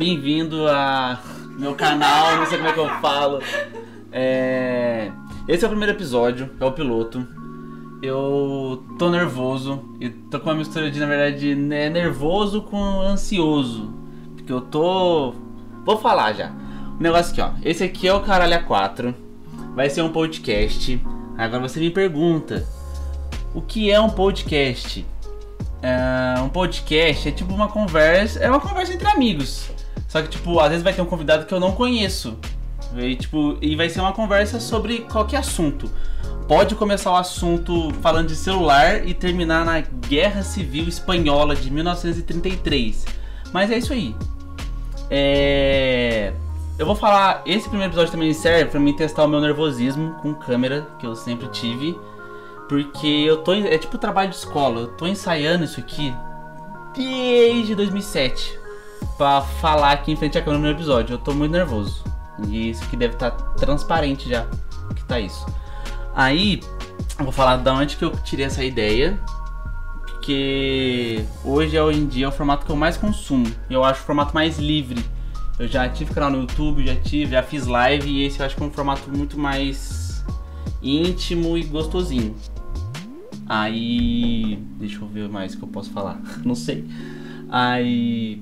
bem-vindo a meu canal, não sei como é que eu falo. É... Esse é o primeiro episódio, é o piloto. Eu tô nervoso e tô com uma mistura de, na verdade, né, nervoso com ansioso. Porque eu tô. Vou falar já. O negócio aqui, ó. Esse aqui é o Caralho 4. Vai ser um podcast. Agora você me pergunta: o que é um podcast? É, um podcast é tipo uma conversa. É uma conversa entre amigos. Só que, tipo, às vezes vai ter um convidado que eu não conheço. E, tipo, e vai ser uma conversa sobre qualquer assunto. Pode começar o assunto falando de celular e terminar na Guerra Civil Espanhola de 1933. Mas é isso aí. É... Eu vou falar. Esse primeiro episódio também serve para mim testar o meu nervosismo com câmera, que eu sempre tive. Porque eu tô. É tipo trabalho de escola. Eu tô ensaiando isso aqui desde 2007. Pra falar aqui em frente à câmera no episódio. Eu tô muito nervoso. E isso aqui deve estar tá transparente já. Que tá isso. Aí, vou falar da onde que eu tirei essa ideia. Porque hoje, hoje em dia, é o formato que eu mais consumo. Eu acho o formato mais livre. Eu já tive canal no YouTube, já tive, já fiz live e esse eu acho que é um formato muito mais íntimo e gostosinho. Aí. Deixa eu ver mais que eu posso falar. Não sei. Aí.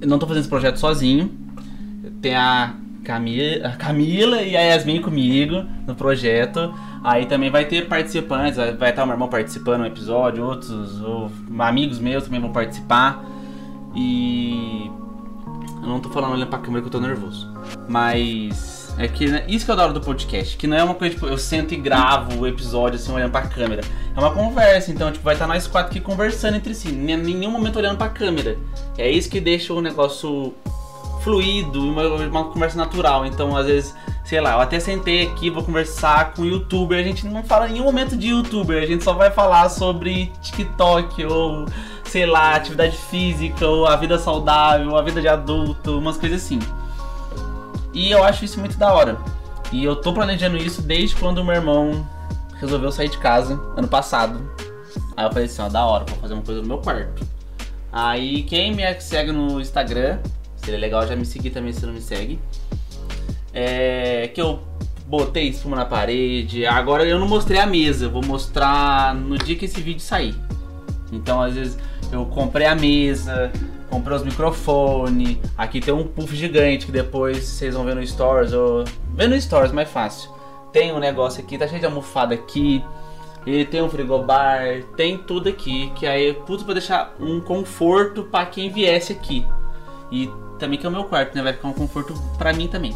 Eu não tô fazendo esse projeto sozinho. Tem a Camila, a Camila e a Yasmin comigo no projeto. Aí também vai ter participantes, vai estar o meu irmão participando no episódio, outros ou amigos meus também vão participar. E eu não tô falando olhando pra câmera que eu tô nervoso. Mas é que né, isso que eu adoro do podcast, que não é uma coisa tipo, eu sento e gravo o episódio assim olhando pra câmera. É uma conversa, então tipo, vai estar nós quatro aqui conversando entre si, em nenhum momento olhando pra câmera. É isso que deixa o negócio fluido, uma, uma conversa natural. Então, às vezes, sei lá, eu até sentei aqui, vou conversar com youtuber, a gente não fala em nenhum momento de youtuber, a gente só vai falar sobre TikTok ou sei lá, atividade física, ou a vida saudável, a vida de adulto, umas coisas assim. E eu acho isso muito da hora. E eu tô planejando isso desde quando meu irmão resolveu sair de casa, ano passado. Aí eu falei assim, ó, da hora, vou fazer uma coisa no meu quarto. Aí quem me segue no Instagram, seria legal já me seguir também se não me segue. É que eu botei espuma na parede. Agora eu não mostrei a mesa, eu vou mostrar no dia que esse vídeo sair. Então às vezes eu comprei a mesa, comprei os microfones. Aqui tem um puff gigante que depois vocês vão ver no Stories. Ou... Vê no Stories, mais fácil. Tem um negócio aqui, tá cheio de almofada aqui. Ele tem um frigobar, tem tudo aqui. Que aí, puto, pra deixar um conforto para quem viesse aqui. E também que é o meu quarto, né? Vai ficar um conforto pra mim também.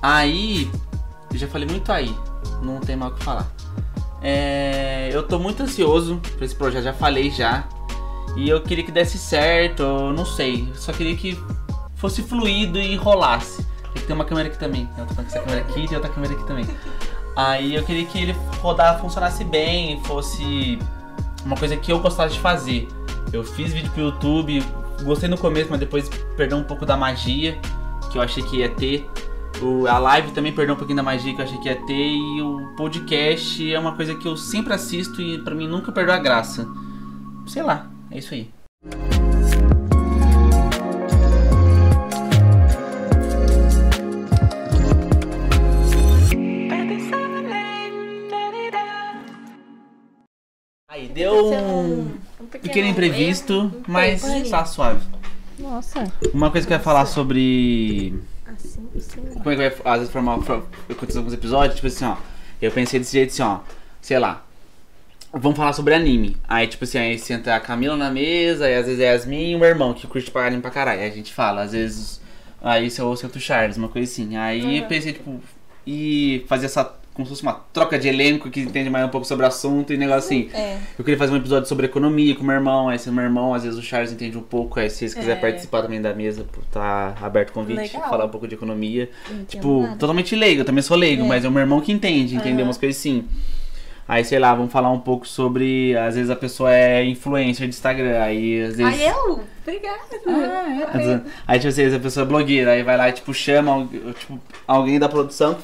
Aí, eu já falei muito aí, não tem mal o que falar. É, eu tô muito ansioso pra esse projeto, já falei já. E eu queria que desse certo, não sei. Só queria que fosse fluido e rolasse. Tem que ter uma câmera aqui também. Eu falando que essa câmera aqui e tem outra câmera aqui também. Aí eu queria que ele rodar, funcionasse bem, fosse uma coisa que eu gostasse de fazer. Eu fiz vídeo pro YouTube, gostei no começo, mas depois perdeu um pouco da magia que eu achei que ia ter. O, a live também perdeu um pouquinho da magia que eu achei que ia ter. E o podcast é uma coisa que eu sempre assisto e para mim nunca perdeu a graça. Sei lá, é isso aí. Aí deu um, um pequeno imprevisto, mas tá suave. Nossa. Uma coisa que eu ia falar sobre. Assim, assim. Como é que vai às vezes formar. Acontecer alguns episódios, tipo assim, ó. Eu pensei desse jeito assim, ó. Sei lá. Vamos falar sobre anime. Aí, tipo assim, aí senta a Camila na mesa, e às vezes é Yasmin e o meu irmão, que curte pra anime pra caralho. Aí a gente fala, às vezes. Aí se eu ouço o Charles, uma coisa assim. Aí Uhum. pensei, tipo, e fazer essa. Como se fosse uma troca de elenco que entende mais um pouco sobre o assunto e negócio assim. É. Eu queria fazer um episódio sobre economia com o meu irmão. Aí se o meu irmão, às vezes o Charles entende um pouco. Aí se vocês quiserem É. participar também da mesa, tá aberto o convite, Legal. falar um pouco de economia. Tipo, nada. totalmente leigo, eu também sou leigo, É. mas é o meu irmão que entende, entendeu? Umas coisas assim. Aí, sei lá, vamos falar um pouco sobre. Às vezes a pessoa é influencer de Instagram, aí às vezes. Ai, eu? Obrigada. Às vezes- Aí, tipo, às vezes a pessoa é blogueira, aí vai lá e, tipo, chama tipo, alguém da produção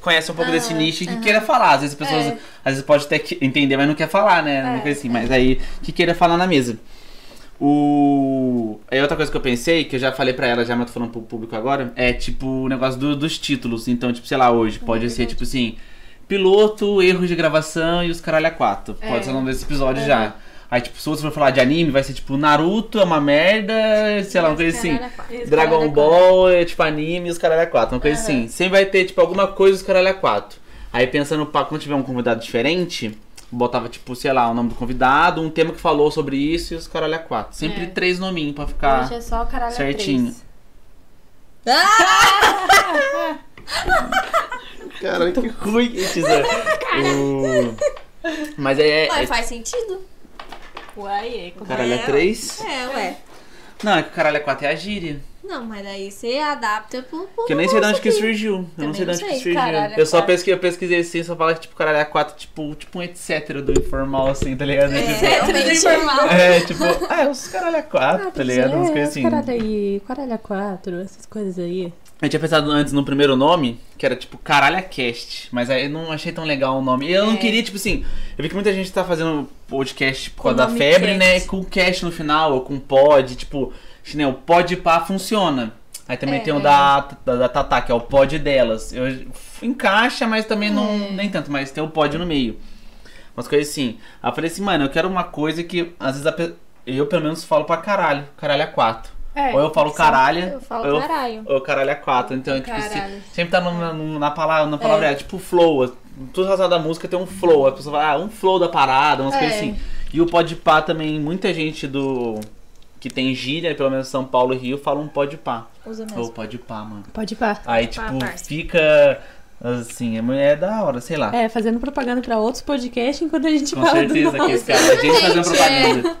conhece um pouco Ah, desse nicho e que aham. queira falar. Às vezes as pessoas, É. às vezes pode até entender, mas não quer falar, né? Uma É, assim, mas aí que queira falar na mesa. O. Aí outra coisa que eu pensei, que eu já falei pra ela, já mas tô falando pro público agora, é tipo o negócio do- dos títulos. Então, tipo, sei lá, hoje pode ser tipo assim: piloto, erros de gravação e os caralho a quatro. Pode É. ser o nome desse episódio já. Aí, tipo, se você for falar de anime, vai ser tipo Naruto é uma merda, sei lá, uma coisa assim. É Dragon é Ball é tipo anime e os caralho a quatro, uma coisa Aham. assim. Sempre vai ter, tipo, alguma coisa dos caralho a quatro. Aí pensando, pra quando tiver um convidado diferente, botava, tipo, sei lá, o nome do convidado, um tema que falou sobre isso e os caralho a quatro. Sempre É. três nominhos pra ficar. Hoje é só caralho certinho. três. Cara, que ruim, teaser. O... Mas é. é, Mas faz sentido. Uai, é. o caralho a três? É, ué. Não, é que o caralho a quatro é a gíria. Não, mas daí você adapta pro. pro Que eu nem sei de onde que surgiu. Eu não sei de onde que surgiu. Caralho, eu só pesquisei, eu pesquisei assim, só fala que tipo, caralho, a 4, tipo, tipo um etc do informal, assim, tá ligado? É, Tipo, realmente. informal. é, tipo, ah, os caralho a 4, tá ligado? Umas coisas assim. Caralho aí, caralho a quatro, essas coisas aí. Eu tinha pensado antes no primeiro nome, que era tipo Caralho Cast, mas aí eu não achei tão legal o nome. E eu não É. queria, tipo assim, eu vi que muita gente tá fazendo podcast por causa da febre, cast. né? Com cast no final, ou com pod, tipo, né, o pod pá funciona. Aí também É. tem o da, da, da Tatá, que é o pod delas. Eu, encaixa, mas também não, É. nem tanto, mas tem o pod no meio. Umas coisas assim. Aí eu falei assim, mano, eu quero uma coisa que às vezes a eu pelo menos falo pra caralho, caralho a 4. É, Ou eu falo caralho, Eu falo ou caralho. ou caralho a 4. Então, tipo, se- sempre tá no- na, no- na palavra, na palavra tipo flow. Tudo relacionado à música tem um flow. A pessoa fala, ah, um flow da parada, umas É. coisas assim. E o pode pá também, muita gente do. que tem gíria, pelo menos São Paulo e Rio, fala um pode pá. Usa Ou mesmo. pode pá, mano. Pode pá. Aí, pá, tipo, parça. fica. Assim, é, é da hora, sei lá. É, fazendo propaganda pra outros podcasts enquanto a gente Com fala certeza do que esse cara, a gente fazendo propaganda.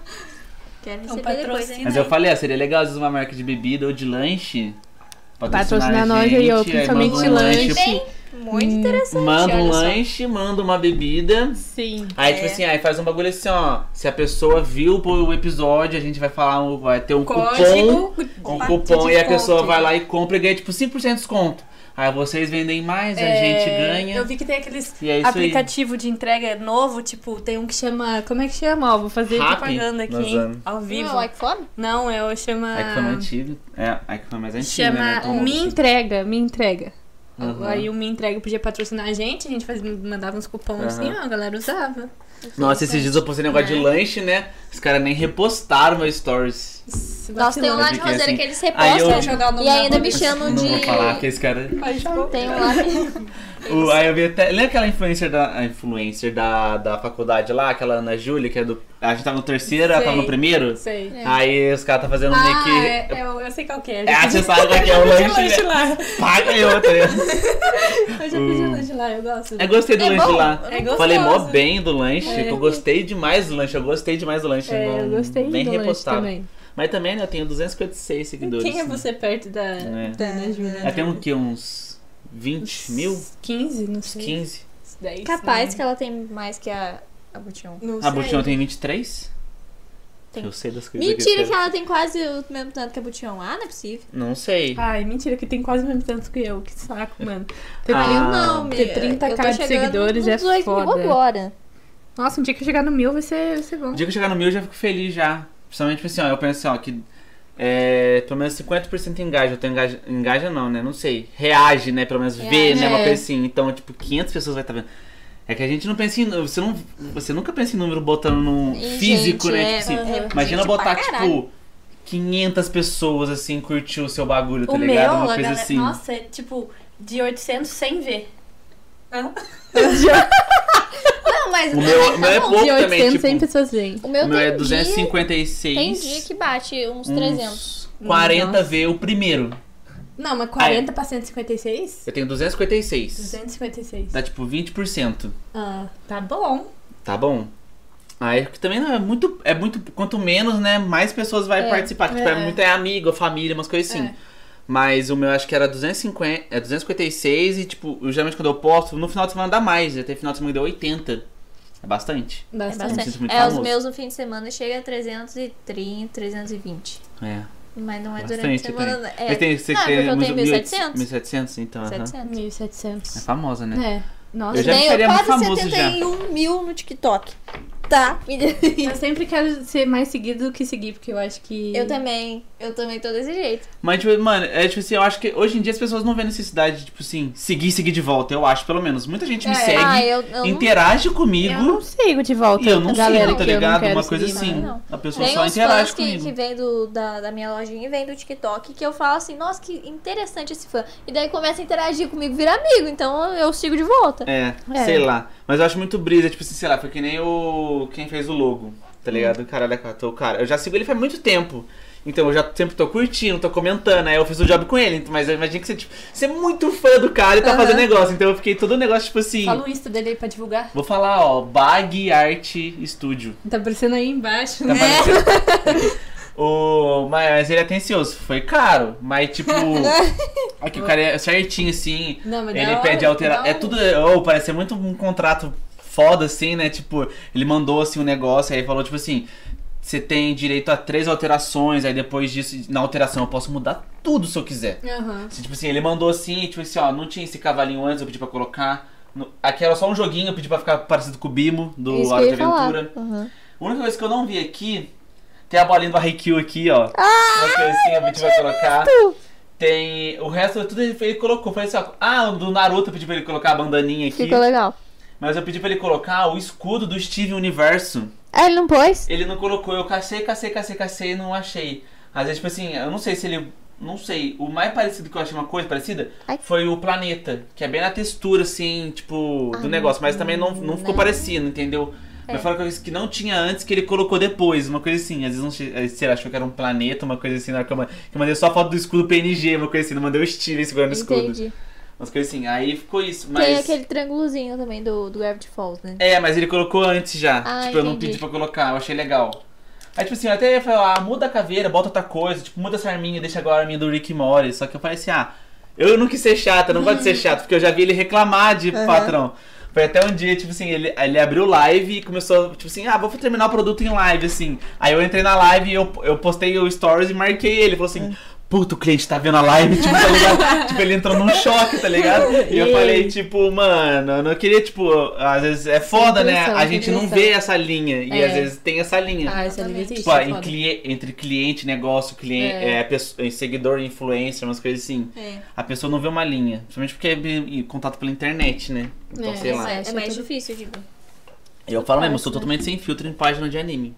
Quero um receber depois. Mas eu falei, ah, seria legal vezes uma marca de bebida ou de lanche. Patrocinar a nós aí, ó, aí principalmente um lanche. Bem, muito Hum, interessante. Manda um olha só. lanche, manda uma bebida. Sim. Aí, É. tipo assim, aí faz um bagulho assim, ó. Se a pessoa viu o episódio, a gente vai falar, um- vai ter um cupom. Código. Um de cupom e a pessoa vai lá e compra e ganha, tipo, 5% de desconto. Aí vocês vendem mais, a gente ganha. Eu vi que tem aqueles é aplicativo de entrega novo, tipo, tem um que chama. Como é que chama? Ó, vou fazer Rappi, propaganda aqui, hein? Ao vivo. Não? Não, é o chama. aí. É que foi mais antigo. É, aí que foi mais antigo, né? Chama Como Me você- Entrega, Me Entrega. Uhum. Aí o Me Entrega podia patrocinar a gente, a gente fazia, mandava uns cupons assim, Uhum. ó, a galera usava. Nossa, esses dias eu postei negócio de Né? lanche, né? Os caras nem repostaram meu stories. Nossa, tem um lá de Roseira assim, que eles aí eu- repostam Jogar o e da ainda me chamam Não de... vou falar que esse cara. Tem um lá. O, aí eu vi até. Lembra aquela influencer da. A influencer da, da faculdade lá, aquela Ana Júlia, que é do. A gente tava no terceiro, ela tava no primeiro? Sei. Aí os caras tá fazendo meio Ah, que. é, é, eu, eu sei qual que é. É, você sabe qual que é o Eu lanche, pedi né? lá. Paga eu, tá? Eu já pedi lanche lá, eu gosto. Eu gostei do É lanche bom? lá. É. Falei mó bem do lanche, É. que eu gostei demais do lanche. Eu gostei demais do lanche. É, não- eu gostei bem do lanche repostado. também. Mas também, né, eu tenho 256 seguidores. Quem é você perto da, É. da Ana Júlia? Ela tem um que? Uns 20 mil? 15, não sei. 15? 10. Capaz né? que ela tem mais que a, a Butião. Não A. Butião tem 23? Tem. Eu sei das coisas Mentira eu que ela tem quase o mesmo tanto que a Butião. Ah, não é possível. Não sei. Ai, mentira, que tem quase o mesmo tanto que eu. Que saco, mano. Ter Ah, não, ter amiga. 30k eu tô de chegando seguidores nos é 18 mil foda. agora. Nossa, um dia que eu chegar no mil vai ser, vai ser bom. O dia que eu chegar no mil eu já fico feliz já. Principalmente tipo assim, ó, eu penso assim, ó, que é, pelo menos 50% engaja. Eu tenho engaja, engaja não, né? Não sei. Reage, né? Pelo menos vê, Reage. né? Uma É. coisa assim. Então, tipo, 500 pessoas vai estar vendo. É que a gente não pensa em. Você, não, você nunca pensa em número botando no E, físico, gente, né? é- tipo assim, é imagina gente botar, tipo, 500 pessoas assim, curtiu o seu bagulho, tá o ligado? meu, Uma coisa galera, assim. nossa, é tipo de 800 sem ver. Não, mas... O meu, o meu é tá bom. pouco de 800 também, tipo. pessoas veem. O meu, O meu é tem dia- 256. Tem dia que bate uns 300. Uns 40 Nossa. vê o primeiro. Não, mas 40 pra 156? Eu tenho 256. 256. Dá tipo 20%. Ah, tá bom. Tá bom? Aí que também não é muito. É muito. Quanto menos, né? Mais pessoas vai É, participar. Tipo, é é. muito é amigo, família, umas coisas assim. É. Mas o meu acho que era 250, é 256 e, tipo, eu, geralmente quando eu posto, no final de semana dá mais. Já tem final de semana que deu 80. É bastante. É Bastante. sinto bastante. muito É, os meus no fim de semana chega a 330, 320. É. Mas não é durante a Bastante semana. também. É, Mas tem, você não, tem porque eu tenho 1700? 1700. 1700, então. aham. 700. 1700. É famosa, né? É. Nossa, Eu já Tenho ficaria muito quase famoso já. 71 mil no TikTok. Tá? Eu sempre quero ser mais seguido do que seguir, porque eu acho que. Eu também. Eu também tô desse jeito. Mas, tipo, mano, é tipo assim, eu acho que hoje em dia as pessoas não vêem necessidade de, tipo assim, seguir e seguir de volta. Eu acho, pelo menos. Muita gente me É. segue, Ah, eu, eu não interage Eu comigo. não sigo de volta. E eu não galera sigo, tá que eu não ligado? Uma coisa seguir, assim. não. A pessoa Tem só uns interage fãs que, comigo. que vem do, da, da minha lojinha e vem do TikTok que eu falo assim, nossa, que interessante esse fã. E daí começa a interagir comigo, vira amigo, então eu sigo de volta. É, É. sei lá. Mas eu acho muito brisa, tipo assim, sei lá, foi que nem o. Quem fez o logo, tá ligado? O caralho, é o cara. Eu já sigo ele faz muito tempo. Então eu já sempre tô curtindo, tô comentando, aí eu fiz o job com ele. Mas eu imagino que você, tipo, você é muito fã do cara e tá Aham. fazendo negócio. Então eu fiquei todo o negócio, tipo assim. Fala o Insta dele aí pra divulgar. Vou falar, ó, Bag Art Studio. Tá aparecendo aí embaixo. Tá aparecendo. O, mas ele é atencioso, foi caro, mas tipo. é que o cara é certinho assim. Não, mas Ele hora, pede alteração. da É tudo. Oh, parece ser muito um contrato foda, assim, né? Tipo, ele mandou assim um negócio, aí falou, tipo assim. Você tem direito a três alterações, aí depois disso, na alteração, eu posso mudar tudo se eu quiser. Aham. Assim, tipo assim, ele mandou assim, tipo assim, ó, não tinha esse cavalinho antes, eu pedi pra colocar. No- Aqui era só um joguinho, eu pedi pra ficar parecido com o Bimo, do Hora de. Aventura. Uhum. A única coisa que eu não vi aqui, tem a bolinha do Haikyuu aqui, ó. Uma coisa assim, eu pedi pra colocar. Tem. O resto tudo ele, ele colocou. Falei assim, ó. Ah, do Naruto eu pedi pra ele colocar a bandaninha aqui. Ficou legal. Mas eu pedi pra ele colocar o escudo do Steven Universo. Ah, ele não pôs? Ele não colocou, eu cacei, cacei, cacei, cacei e não achei. Às vezes, tipo assim, eu não sei se ele. Não sei. O mais parecido que eu achei uma coisa parecida Ai. foi o planeta. Que é bem na textura, assim, tipo, do Ah, negócio. Mas também não, não ficou não. parecido, entendeu? É. Mas uma coisa que não tinha antes que ele colocou depois, uma coisa assim. Às vezes não sei, sei lá, achou que era um planeta, uma coisa assim, na hora que eu, ma- que eu mandei só a foto do escudo PNG, uma coisa assim, não mandei o Steven segurando o escudo. Umas coisas assim. Aí ficou isso, mas. Tem aquele triângulozinho também do, do Gravity Falls, né? É, mas ele colocou antes já. Ah, tipo, eu não entendi. pedi pra colocar, eu achei legal. Aí, tipo assim, eu até ia falar, ah, muda a caveira, bota outra coisa, tipo, muda essa arminha, deixa agora a arminha do Rick Morty. Só que eu falei assim, ah, eu não quis ser chato, eu não gosto de ser chato, porque eu já vi ele reclamar de patrão. Foi até um dia, tipo assim, ele, ele abriu live e começou, tipo assim, ah, vou terminar o produto em live, assim. Aí eu entrei na live e eu, eu postei o stories e marquei ele. Falou assim, puta, o cliente tá vendo a live, tipo, tá ligado? tipo, ele entrou num choque, tá ligado? E eu falei, tipo, mano, eu não queria, tipo, às vezes é foda, né? A gente não vê essa linha. E É. às vezes tem essa linha. Ah, essa liga existe. Tipo, é clie- entre cliente, negócio, cliente, É. é. seguidor, influencer, umas coisas assim. É. A pessoa não vê uma linha. Principalmente porque é contato pela internet, né? Então, É, sei lá. É, mais difícil ver. Eu falo mesmo, eu sou né? totalmente sem filtro em página de anime.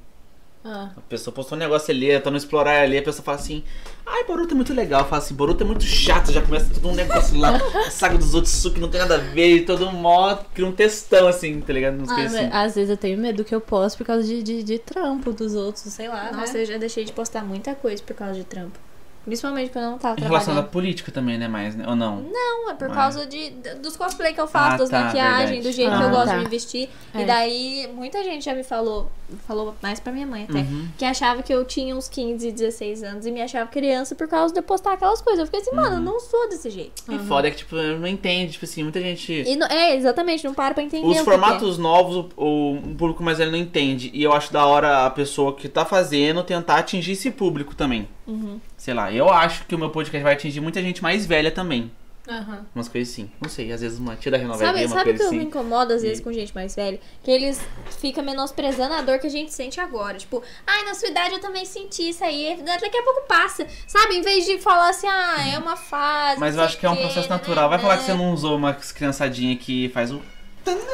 Ah. A pessoa postou um negócio ali, eu tô no explorar ali, a pessoa fala assim, ai, Boruto é muito legal. Fala assim, Boruto é muito chato, já começa todo um negócio lá, a saga dos Otsuki não tem nada a ver, e todo um mó, cria um textão assim, tá ligado? Umas Ah, assim. às vezes eu tenho medo que eu posto por causa de, de, de trampo dos outros, sei lá. Nossa, né? eu já deixei de postar muita coisa por causa de trampo. Principalmente quando eu não tava Em relação à trabalhando. política também, né, mais, né? Ou não? Não, é por Mas- causa de, dos cosplay que eu faço, Ah, das tá, maquiagens, verdade. do jeito que Ah, eu gosto tá. de me vestir. É. E daí, muita gente já me falou, falou mais pra minha mãe até, Uhum. que achava que eu tinha uns 15, 16 anos e me achava criança por causa de eu postar aquelas coisas. Eu fiquei assim, mano, eu não sou desse jeito. E foda é que, tipo, não entende, tipo assim, muita gente... E não- é, exatamente, não para pra entender Os o que formatos novos, o, o público mais velho não entende. E eu acho da hora a pessoa que tá fazendo tentar atingir esse público também. que. Uhum. Sei lá, eu acho que o meu podcast vai atingir muita gente mais velha também. Aham. Umas coisas assim. Não sei, às vezes uma tia da Renova Sabe, uma sabe o que coisa eu me assim. incomodo às vezes E- com gente mais velha? Que eles ficam menosprezando a dor que a gente sente agora. Tipo, ai, na sua idade eu também senti isso aí. Daqui a pouco passa. Sabe? Em vez de falar assim, ah, é uma fase. Mas eu acho que é um processo né, natural. Vai falar que você né. não usou uma criançadinha que faz o.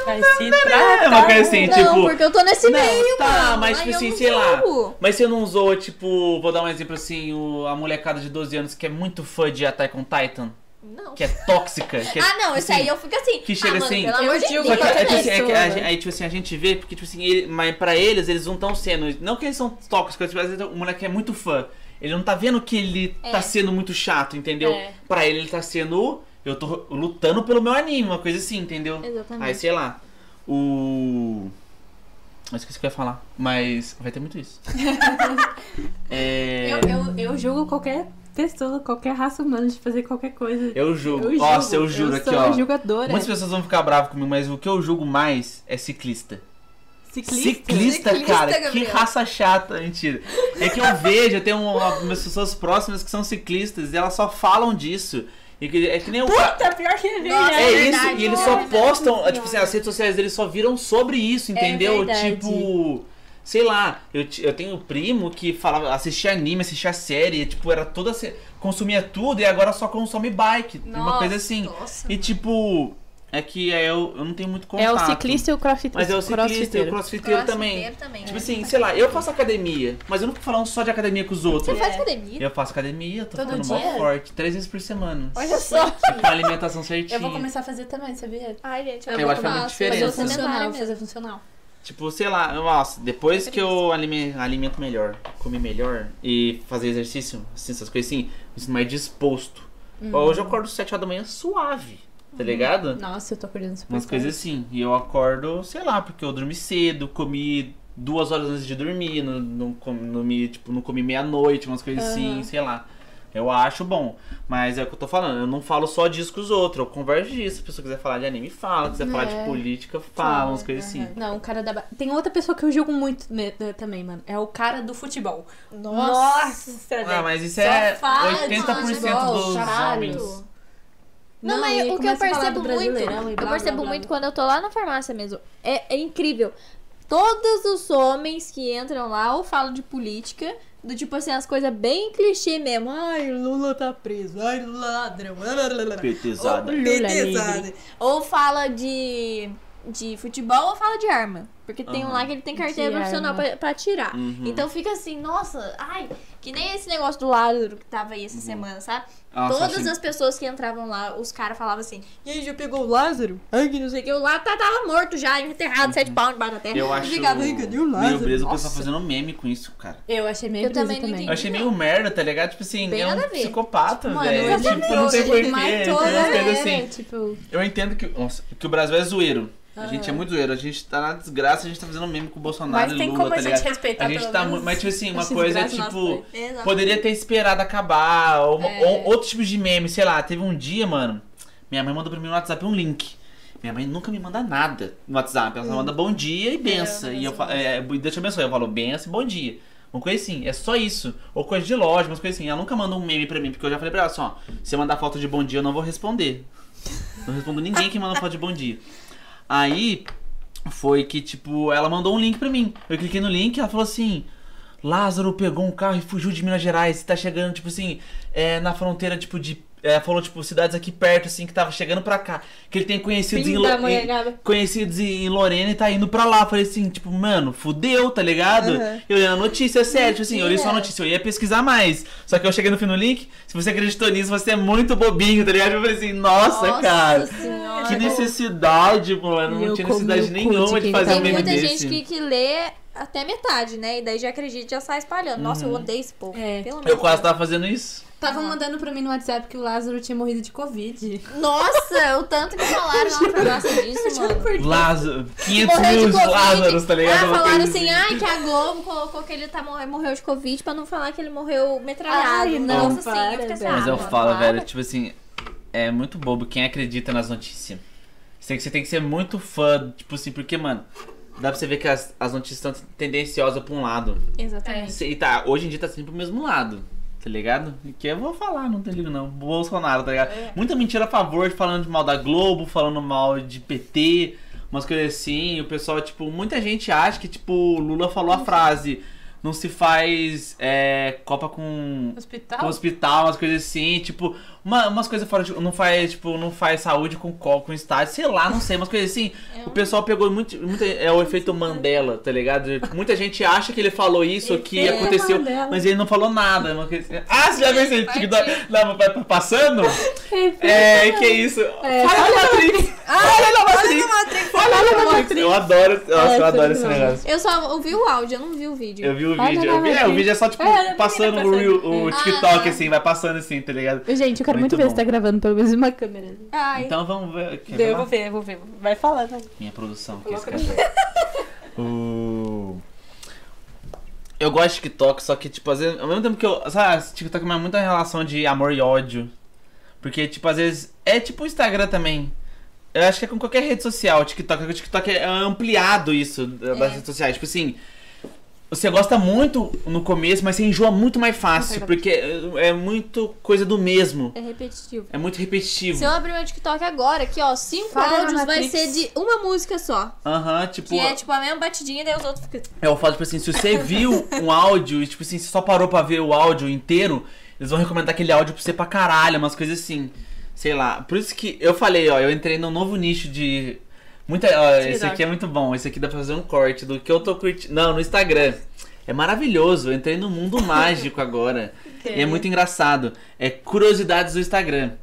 Vai se tratar. É uma coisa assim, Não, tipo. porque eu tô nesse Não, meio, tá, mano. mas tipo eu assim, não sei lá. julgo. Mas você não usou, tipo, vou dar um exemplo assim, o, a molecada de 12 anos que é muito fã de Attack on Titan, Não. que é tóxica. Que é, Ah, não, assim, aí eu fico assim. que chega ah, mano, assim, Pelo amor de Deus. Só que, é, tipo assim, é aí, tipo assim, a gente vê, porque, tipo assim, ele, mas pra eles, eles não estão sendo. Não que eles são tóxicos, tipo, às vezes o moleque é muito fã. Ele não tá vendo que ele É. tá sendo muito chato, entendeu? É. Pra ele, ele tá sendo. Eu tô lutando pelo meu anime, uma coisa assim, entendeu? Exatamente. Aí, sei lá. O. Eu esqueci o que eu ia falar, mas vai ter muito isso. é. Eu, eu, eu julgo qualquer pessoa, qualquer raça humana de fazer qualquer coisa. Eu julgo. Eu Nossa, eu julgo. juro eu aqui, sou ó. julgadora. Muitas pessoas vão ficar bravas comigo, mas o que eu julgo mais é ciclista. Ciclista. Ciclista, Ciclista, cara, que Gabriel. raça chata, mentira. É que eu vejo, eu tenho uma, umas pessoas próximas que são ciclistas e elas só falam disso. E que, é que nem o. Puta, pior que é Nossa, verdade. É É isso, verdade, e eles é só verdade. postam, Nossa tipo assim, as redes sociais deles só viram sobre isso, entendeu? verdade. tipo, sei lá, eu, eu tenho um primo que falava, assistia anime, assistia série, tipo, era toda. se- consumia tudo e agora só consome bike. uma Nossa, coisa assim. Nossa, E tipo, é que é, eu, eu não tenho muito contato. É o ciclista e o crossfit. Mas é o ciclista e o crossfiteiro. crossfiteiro também. Crossfiteiro também. Tipo é. assim, sei lá, eu faço academia, mas eu não fico falando só de academia com os outros. Você faz É. academia? Eu faço academia, tô Todo ficando mó dia? forte, três vezes por semana. Olha só. E com a alimentação certinha. Eu vou começar a fazer também, sabia? Ai, gente, Eu eu, acho que faz muita faço. diferença. Eu Fazer funcional, fazer funcional. Tipo, sei lá, nossa, depois que eu alime- alimento melhor, comer melhor e fazer exercício, assim, essas coisas assim, me sinto mais disposto. Hum. Hoje eu acordo 7 horas da manhã suave, tá ligado? Nossa, eu tô acordando super Umas coisas assim. E eu acordo, sei lá, porque eu dormi cedo, comi duas horas antes de dormir, não, não, comi, não, me, tipo, não comi meia-noite, umas coisas assim, Aham. sei lá. Eu acho bom. Mas é o que eu tô falando, eu não falo só disso com os outros, eu converso disso. Se a pessoa quiser falar de anime, fala. Se quiser falar de É. política, fala, umas coisas assim. Não, o cara da. Tem outra pessoa que eu julgo muito também, mano. É o cara do futebol. Nossa. velho. Ah, mas isso Só é fala de 80% futebol, dos caralho. homens. Não, mas e aí o que eu percebo muito, e eu blá, percebo blá, blá, muito blá. quando eu tô lá na farmácia mesmo. É, é incrível. Todos os homens que entram lá ou falam de política, do tipo assim, as coisas bem clichê mesmo. Ai, Lula tá preso. Ai, Lula ladrão. Petizada. Ou, Lula ou fala de, de futebol ou fala de arma. Porque tem um lá que ele tem carteira profissional arma. pra, pra atirar. Uhum. Então fica assim, nossa, ai, que nem esse negócio do Lázaro que tava aí essa semana, sabe? Nossa, Todas achei- as pessoas que entravam lá, os caras falavam assim, e aí, já pegou o Lázaro? Ai, que não sei o que, o Lázaro tá- tava morto já, enterrado, sete pau debaixo da terra. Uhum. Eu acho Ficava, "Ai, cadê o Lázaro?" meio preso o pessoal fazendo meme com isso, cara. Eu achei meio Eu também não também. Eu achei meio merda, tá ligado? Tipo assim, Bem é um psicopata, velho. ele Tipo, não ele porquê. matou Tipo, galera, assim. Tipo, Eu entendo que, nossa, que o Brasil é zoeiro. A gente é muito zoeiro. A gente tá na desgraça, a gente tá fazendo meme com o Bolsonaro Mas e tem Lula, como a tá gente respeitar A gente tá menos. Mas, tipo assim, uma coisa é desgraças tipo. Poderia ter esperado acabar. Ou, É. ou outros tipos de meme, sei lá. Teve um dia, mano. Minha mãe mandou pra mim no WhatsApp um link. Minha mãe nunca me manda nada no WhatsApp. Ela só manda bom dia e benção. e eu falo, é, Deus te abençoe. Eu falo benção e bom dia. Uma coisa assim, é só isso. Ou coisa de loja, umas coisas assim. Ela nunca manda um meme pra mim, porque eu já falei pra ela assim, ó. Se você mandar foto de bom dia, eu não vou responder. Não respondo ninguém que manda foto de bom dia. Aí foi que, tipo, ela mandou um link pra mim. Eu cliquei no link e ela falou assim: Lázaro pegou um carro e fugiu de Minas Gerais. Tá chegando, tipo assim, é, na fronteira, tipo, de. É, falou, tipo, cidades aqui perto, assim, que tava chegando pra cá. Que ele tem conhecidos em, Lo- em- conhecidos em Lorena e tá indo pra lá. Falei assim, tipo, mano, fudeu, tá ligado? Uhum. Eu olhei a notícia, sério, tipo assim, eu olhei só a notícia, eu ia pesquisar mais. Só que eu cheguei no fim do link, se você acreditou nisso, você é muito bobinho, tá ligado? Eu falei assim, nossa, cara. Senhora. Que necessidade, mano. E Não tinha necessidade nenhuma de fazer tá um Tem meme muita desse. gente que, que lê até metade, né? E daí já acredita já sai espalhando. Nossa, eu odeio esse povo. É. Uhum. Eu quase tava fazendo isso. Estavam mandando pra mim no WhatsApp que o Lázaro tinha morrido de Covid. Nossa, o tanto que falaram lá pra nossa disso, mano. Lázaro. 500 Morreu mil. Lázaros, tá ligado? Ah, falaram coisa assim, ai, que a Globo colocou que ele tá, morreu, morreu de Covid pra não falar que ele morreu metralhado. Ai, não, Nossa, sim, para, eu assim, velho. Mas eu falo, para. velho, tipo assim, é muito bobo quem acredita nas notícias. Você tem que, você tem que ser muito fã, tipo assim, porque, mano, dá pra você ver que as, as notícias estão tendenciosas pra um lado. Exatamente. E tá, hoje em dia tá sempre pro mesmo lado. Tá ligado? Que eu vou falar, não tem ligo não. Bolsonaro, tá ligado? Muita mentira a favor, falando de mal da Globo, falando mal de PT, umas coisas assim. O pessoal, tipo, muita gente acha que, tipo, Lula falou a frase. Não se faz é, Copa com Hospital? com hospital, umas coisas assim, tipo, uma, umas coisas fora de. Não faz, tipo, não faz saúde com co- com estádio, sei lá, não sei, umas coisas assim. O pessoal pegou muito. muito é o efeito Mandela, tá ligado? Muita gente acha que ele falou isso, que aconteceu, Mandela. mas ele não falou nada. uma coisa assim. Ah, você já viu esse TikTok lá, vai passando? Efeito É, que isso? É, Olha a Matrix! Olha a Matrix! Olha a Matrix! Eu adoro, nossa, eu É, adoro esse negócio. Eu só ouvi o áudio, eu não vi o vídeo. Eu vi o Olha vídeo, eu vi, é, o vídeo é só, tipo, É, a passando menina o, reel- o Ah, TikTok, tá. assim, vai passando assim, tá ligado? Gente, eu quero Muito muito, ver se tá gravando pelo menos uma câmera. Ai. Então vamos ver. Quer Eu ver vou ver, eu vou ver. Vai falando aí. Minha produção, que é esse cara. o... Eu gosto de TikTok, só que, tipo, às vezes, ao mesmo tempo que eu. Sabe, TikTok é muita relação de amor e ódio. Porque, tipo, às vezes. É tipo o Instagram também. Eu acho que é com qualquer rede social, TikTok. O TikTok é ampliado isso da- das É. redes sociais. Tipo assim. você gosta muito no começo, mas você enjoa muito mais fácil, porque é é muito coisa do mesmo. É repetitivo. É muito repetitivo. Se eu abrir meu TikTok agora, aqui, ó, cinco Fala áudios vai ser de uma música só. Aham, tipo. Que é tipo a mesma batidinha, daí os outros ficam. Eu falo, tipo assim, se você viu um áudio e, tipo assim, você só parou pra ver o áudio inteiro, eles vão recomendar aquele áudio pra você pra caralho, umas coisas assim. Sei lá. Por isso que eu falei, ó, eu entrei num novo nicho de. Muita, ó, esse aqui é muito bom. Esse aqui dá pra fazer um corte do que eu tô curtindo. Não, no Instagram. É maravilhoso. Eu entrei no mundo mágico agora. E é muito engraçado. É curiosidades do Instagram.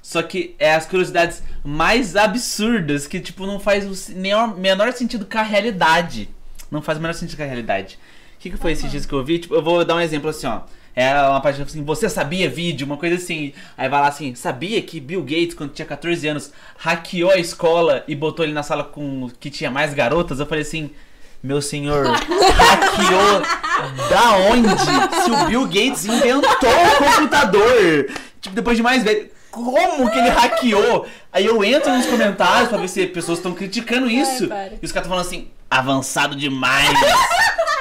Só que é as curiosidades mais absurdas que, tipo, não faz o menor, menor sentido com a realidade. Não faz o menor sentido com a realidade. O que, que foi esses dias que eu vi? Tipo, eu vou dar um exemplo assim, ó. É uma página assim, você sabia vídeo, uma coisa assim. Aí vai lá assim, sabia que Bill Gates, quando tinha 14 anos, hackeou a escola e botou ele na sala com que tinha mais garotas? Eu falei assim, meu senhor, hackeou da onde? Se o Bill Gates inventou o computador. Tipo, depois de mais velho. Como que ele hackeou? Aí eu entro nos comentários pra ver se pessoas estão criticando isso. para. e os caras estão falando assim, avançado demais.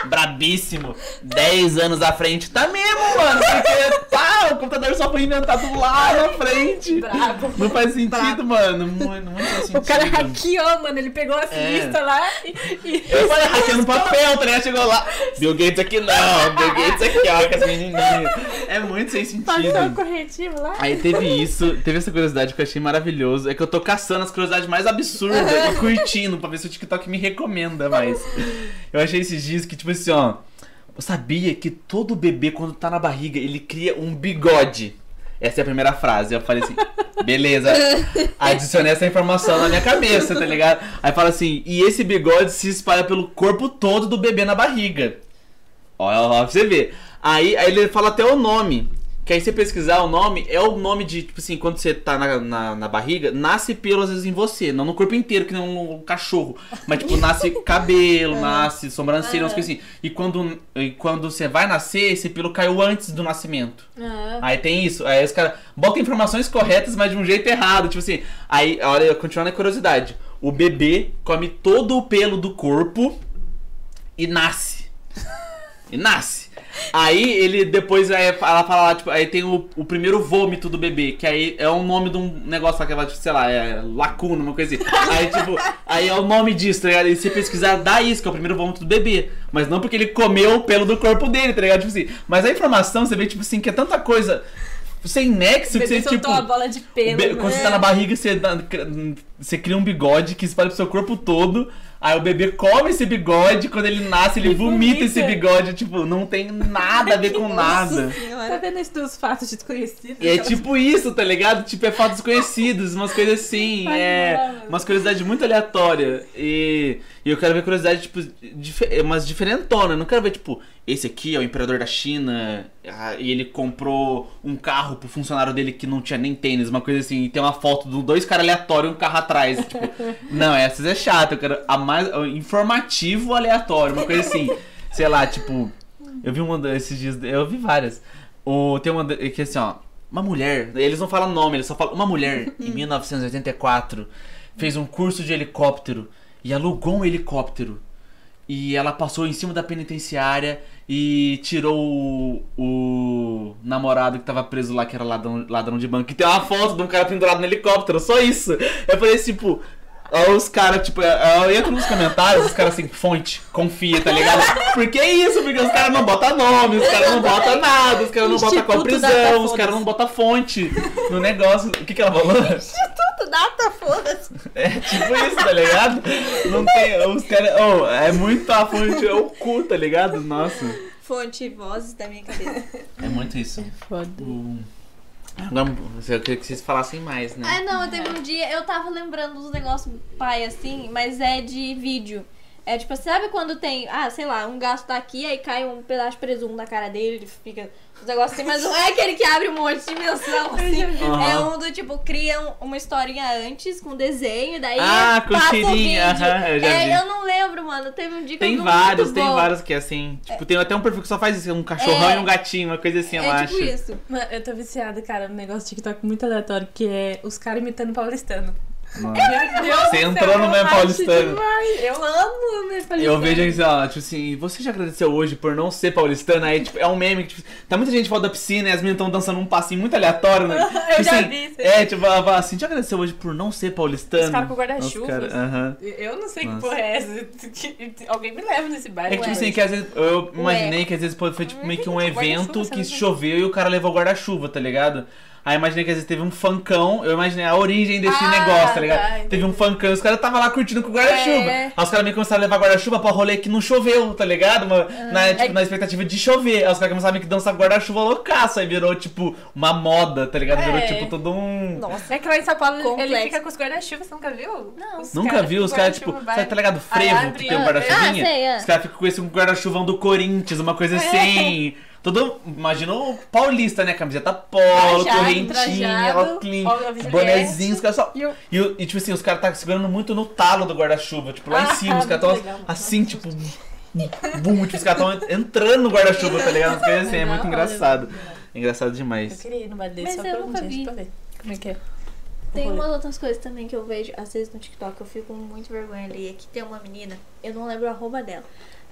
Brabíssimo. 10 anos à frente. Tá mesmo, mano. Porque pá, o computador só foi inventado lá na frente. Bravo. Não faz sentido, Bravo. mano. Muito, não faz sentido. O cara hackeou, mano. Ele pegou as É. listas lá e. Eu falei hackeando papel, tá ligado? Chegou lá. Bill Gates aqui não, Bill Gates aqui, ó, com as menininhas. É muito sem Passou o sentido. corretivo lá. Aí teve isso, teve essa curiosidade que eu achei maravilhoso. É que eu tô caçando as curiosidades mais absurdas e curtindo pra ver se o TikTok me recomenda mais. Eu achei esses dias que, tipo assim, ó. Eu sabia que todo bebê, quando tá na barriga, ele cria um bigode. Essa é a primeira frase. Eu falei assim, beleza. Adicionei essa informação na minha cabeça, tá ligado? Aí fala assim, e esse bigode se espalha pelo corpo todo do bebê na barriga. Ó, ó, pra você ver. Aí, aí ele fala até o nome. Que aí você pesquisar o nome, é o nome de, tipo assim, quando você tá na, na, na barriga, nasce pelo às vezes em você, não no corpo inteiro, que nem um, cachorro. Mas, tipo, nasce cabelo, nasce sobrancelha, umas coisas assim. E quando, e quando você vai nascer, esse pelo caiu antes do nascimento. Ah, Aí tem isso. Aí os caras botam informações corretas, mas de um jeito errado. Tipo assim, aí, olha, continuando a curiosidade. O bebê come todo o pelo do corpo e nasce. E nasce. Aí ele depois aí, ela fala lá, tipo, aí tem o, o primeiro vômito do bebê, que aí é o nome de um negócio lá que ela, tipo, sei lá, é lacuna, uma coisa assim. Aí, tipo, aí é o nome disso, tá ligado? E se pesquisar, dá isso, que é o primeiro vômito do bebê. Mas não porque ele comeu o pelo do corpo dele, tá ligado? Tipo assim. Mas a informação, você vê, tipo assim, que é tanta coisa sem nexo que você, soltou tipo. a bola de pelo. Né? Quando você tá na barriga, você, você cria um bigode que espalha pro seu corpo todo. Aí o bebê come esse bigode, quando ele nasce, ele vomita vomita. esse bigode. Tipo, não tem nada a ver com nada. Tá vendo isso dos fatos desconhecidos? E é tipo isso, tá ligado? Tipo, é fatos desconhecidos, umas coisas assim. Ai, é. mano. Umas curiosidades muito aleatórias. E, e eu quero ver curiosidade, tipo, dife- umas diferentonas. Eu não quero ver, tipo, esse aqui é o imperador da China ah, e ele comprou um carro pro funcionário dele que não tinha nem tênis, uma coisa assim. E tem uma foto de dois caras aleatórios e um carro Tipo, não, essas é chato. Eu quero a mais informativo aleatório, uma coisa assim. Sei lá, tipo. Eu vi uma desses dias. Eu vi várias. O, tem uma que assim, ó. Uma mulher. Eles não falam nome, eles só falam. Uma mulher, em 1984, fez um curso de helicóptero e alugou um helicóptero. E ela passou em cima da penitenciária e tirou o, o namorado que tava preso lá, que era ladrão, ladrão de banco. E tem uma foto de um cara pendurado no helicóptero, só isso. Eu falei tipo. Aí os caras, tipo, eu entro nos comentários, os caras assim, fonte, confia, tá ligado? Por que isso? Porque os caras não botam nome, os caras não botam nada, os caras não botam qual Instituto prisão, os caras não botam fonte no negócio. O que que ela falou? Tudo data, foda-se. É tipo isso, tá ligado? Não tem. Os caras. Oh, é muito a fonte, é o cu, tá ligado? Nossa. Fonte e vozes da minha cabeça. É muito isso. Foda. O- Agora, eu queria que vocês falassem mais, né? Ah, não, teve um dia, eu tava lembrando dos negócios pai assim, mas é de vídeo. É tipo, sabe quando tem, ah, sei lá, um gato tá aqui, aí cai um pedaço de presunto na cara dele, ele fica uns negócios assim, mas não é aquele que abre um monte de dimensão, assim. Aham. É um do tipo, cria um- uma historinha antes com desenho, daí Ah, com passa o vídeo. aham, eu já é, vi. eu não lembro, mano. Teve um dia que Tem eu vi vários, muito tem bom. vários que é assim. Tipo, tem até um perfil que só faz isso, um cachorrão É. e um gatinho, uma coisa assim, eu É acho. tipo isso. Mano, eu tô viciada, cara, num negócio de TikTok muito aleatório, que é os caras imitando paulistano. Meu Deus Você entrou no eu Meme acho Paulistano. demais. Eu amo o Meme Paulistano. Eu vejo assim, ó, tipo assim, você já agradeceu hoje por não ser paulistana? Aí, tipo, é um meme que, tipo, tá muita gente fora da piscina e as meninas estão dançando um passinho muito aleatório, né? Eu Tipo já assim, vi isso. É, tipo, ela fala assim, já agradeceu hoje por não ser paulistano? Os caras com guarda-chuva. Cara- Aham. Eu não sei Nossa. que porra é essa. Alguém me leva nesse bairro. É que, tipo Ué. assim, que às vezes, eu imaginei que às vezes foi tipo meio que um evento que choveu e o cara levou guarda-chuva, tá ligado? Aí eu imaginei que às vezes teve um funkão, eu imaginei a origem desse Ah, negócio, tá ligado? tá, teve um funkão e os caras estavam lá curtindo com guarda-chuva. É. Aí os caras meio começaram a levar guarda-chuva pra rolê que não choveu, tá ligado? Uma- na, tipo, É- na expectativa de chover. Aí os caras começaram meio que dançar guarda-chuva loucaço, aí virou tipo uma moda, tá ligado? Virou É. tipo todo um. Nossa, é que lá em São Paulo ele Complexo. fica com os guarda-chuvas, você nunca viu? Não. Os Nunca cara viu os caras, tipo, guarda-chuva, sabe, tá ligado? Frevo, que tem um é. guarda-chuvinha? Ah, sei, é. Os caras ficam com esse guarda-chuvão do Corinthians, uma coisa assim. Todo. Imagina o paulista, né? Camiseta polo, Trajado, correntinha, Juliette. bonezinho, os caras só. E o- E, o- e, tipo assim, os caras tá segurando muito no talo do guarda-chuva, tipo, lá em Ah, cima, os caras tão legal. assim, tipo. Bum, tipo, os caras tão entrando no guarda-chuva, tá ligado? Coisas assim, é muito Não, engraçado. É engraçado Eu demais. queria ir numa desse Mas só eu pra um dia, pra ver. Como é que é? Tem umas outras coisas também que eu vejo, às vezes no TikTok, eu fico com muito vergonha ali. Aqui tem uma menina, eu não lembro o arroba dela.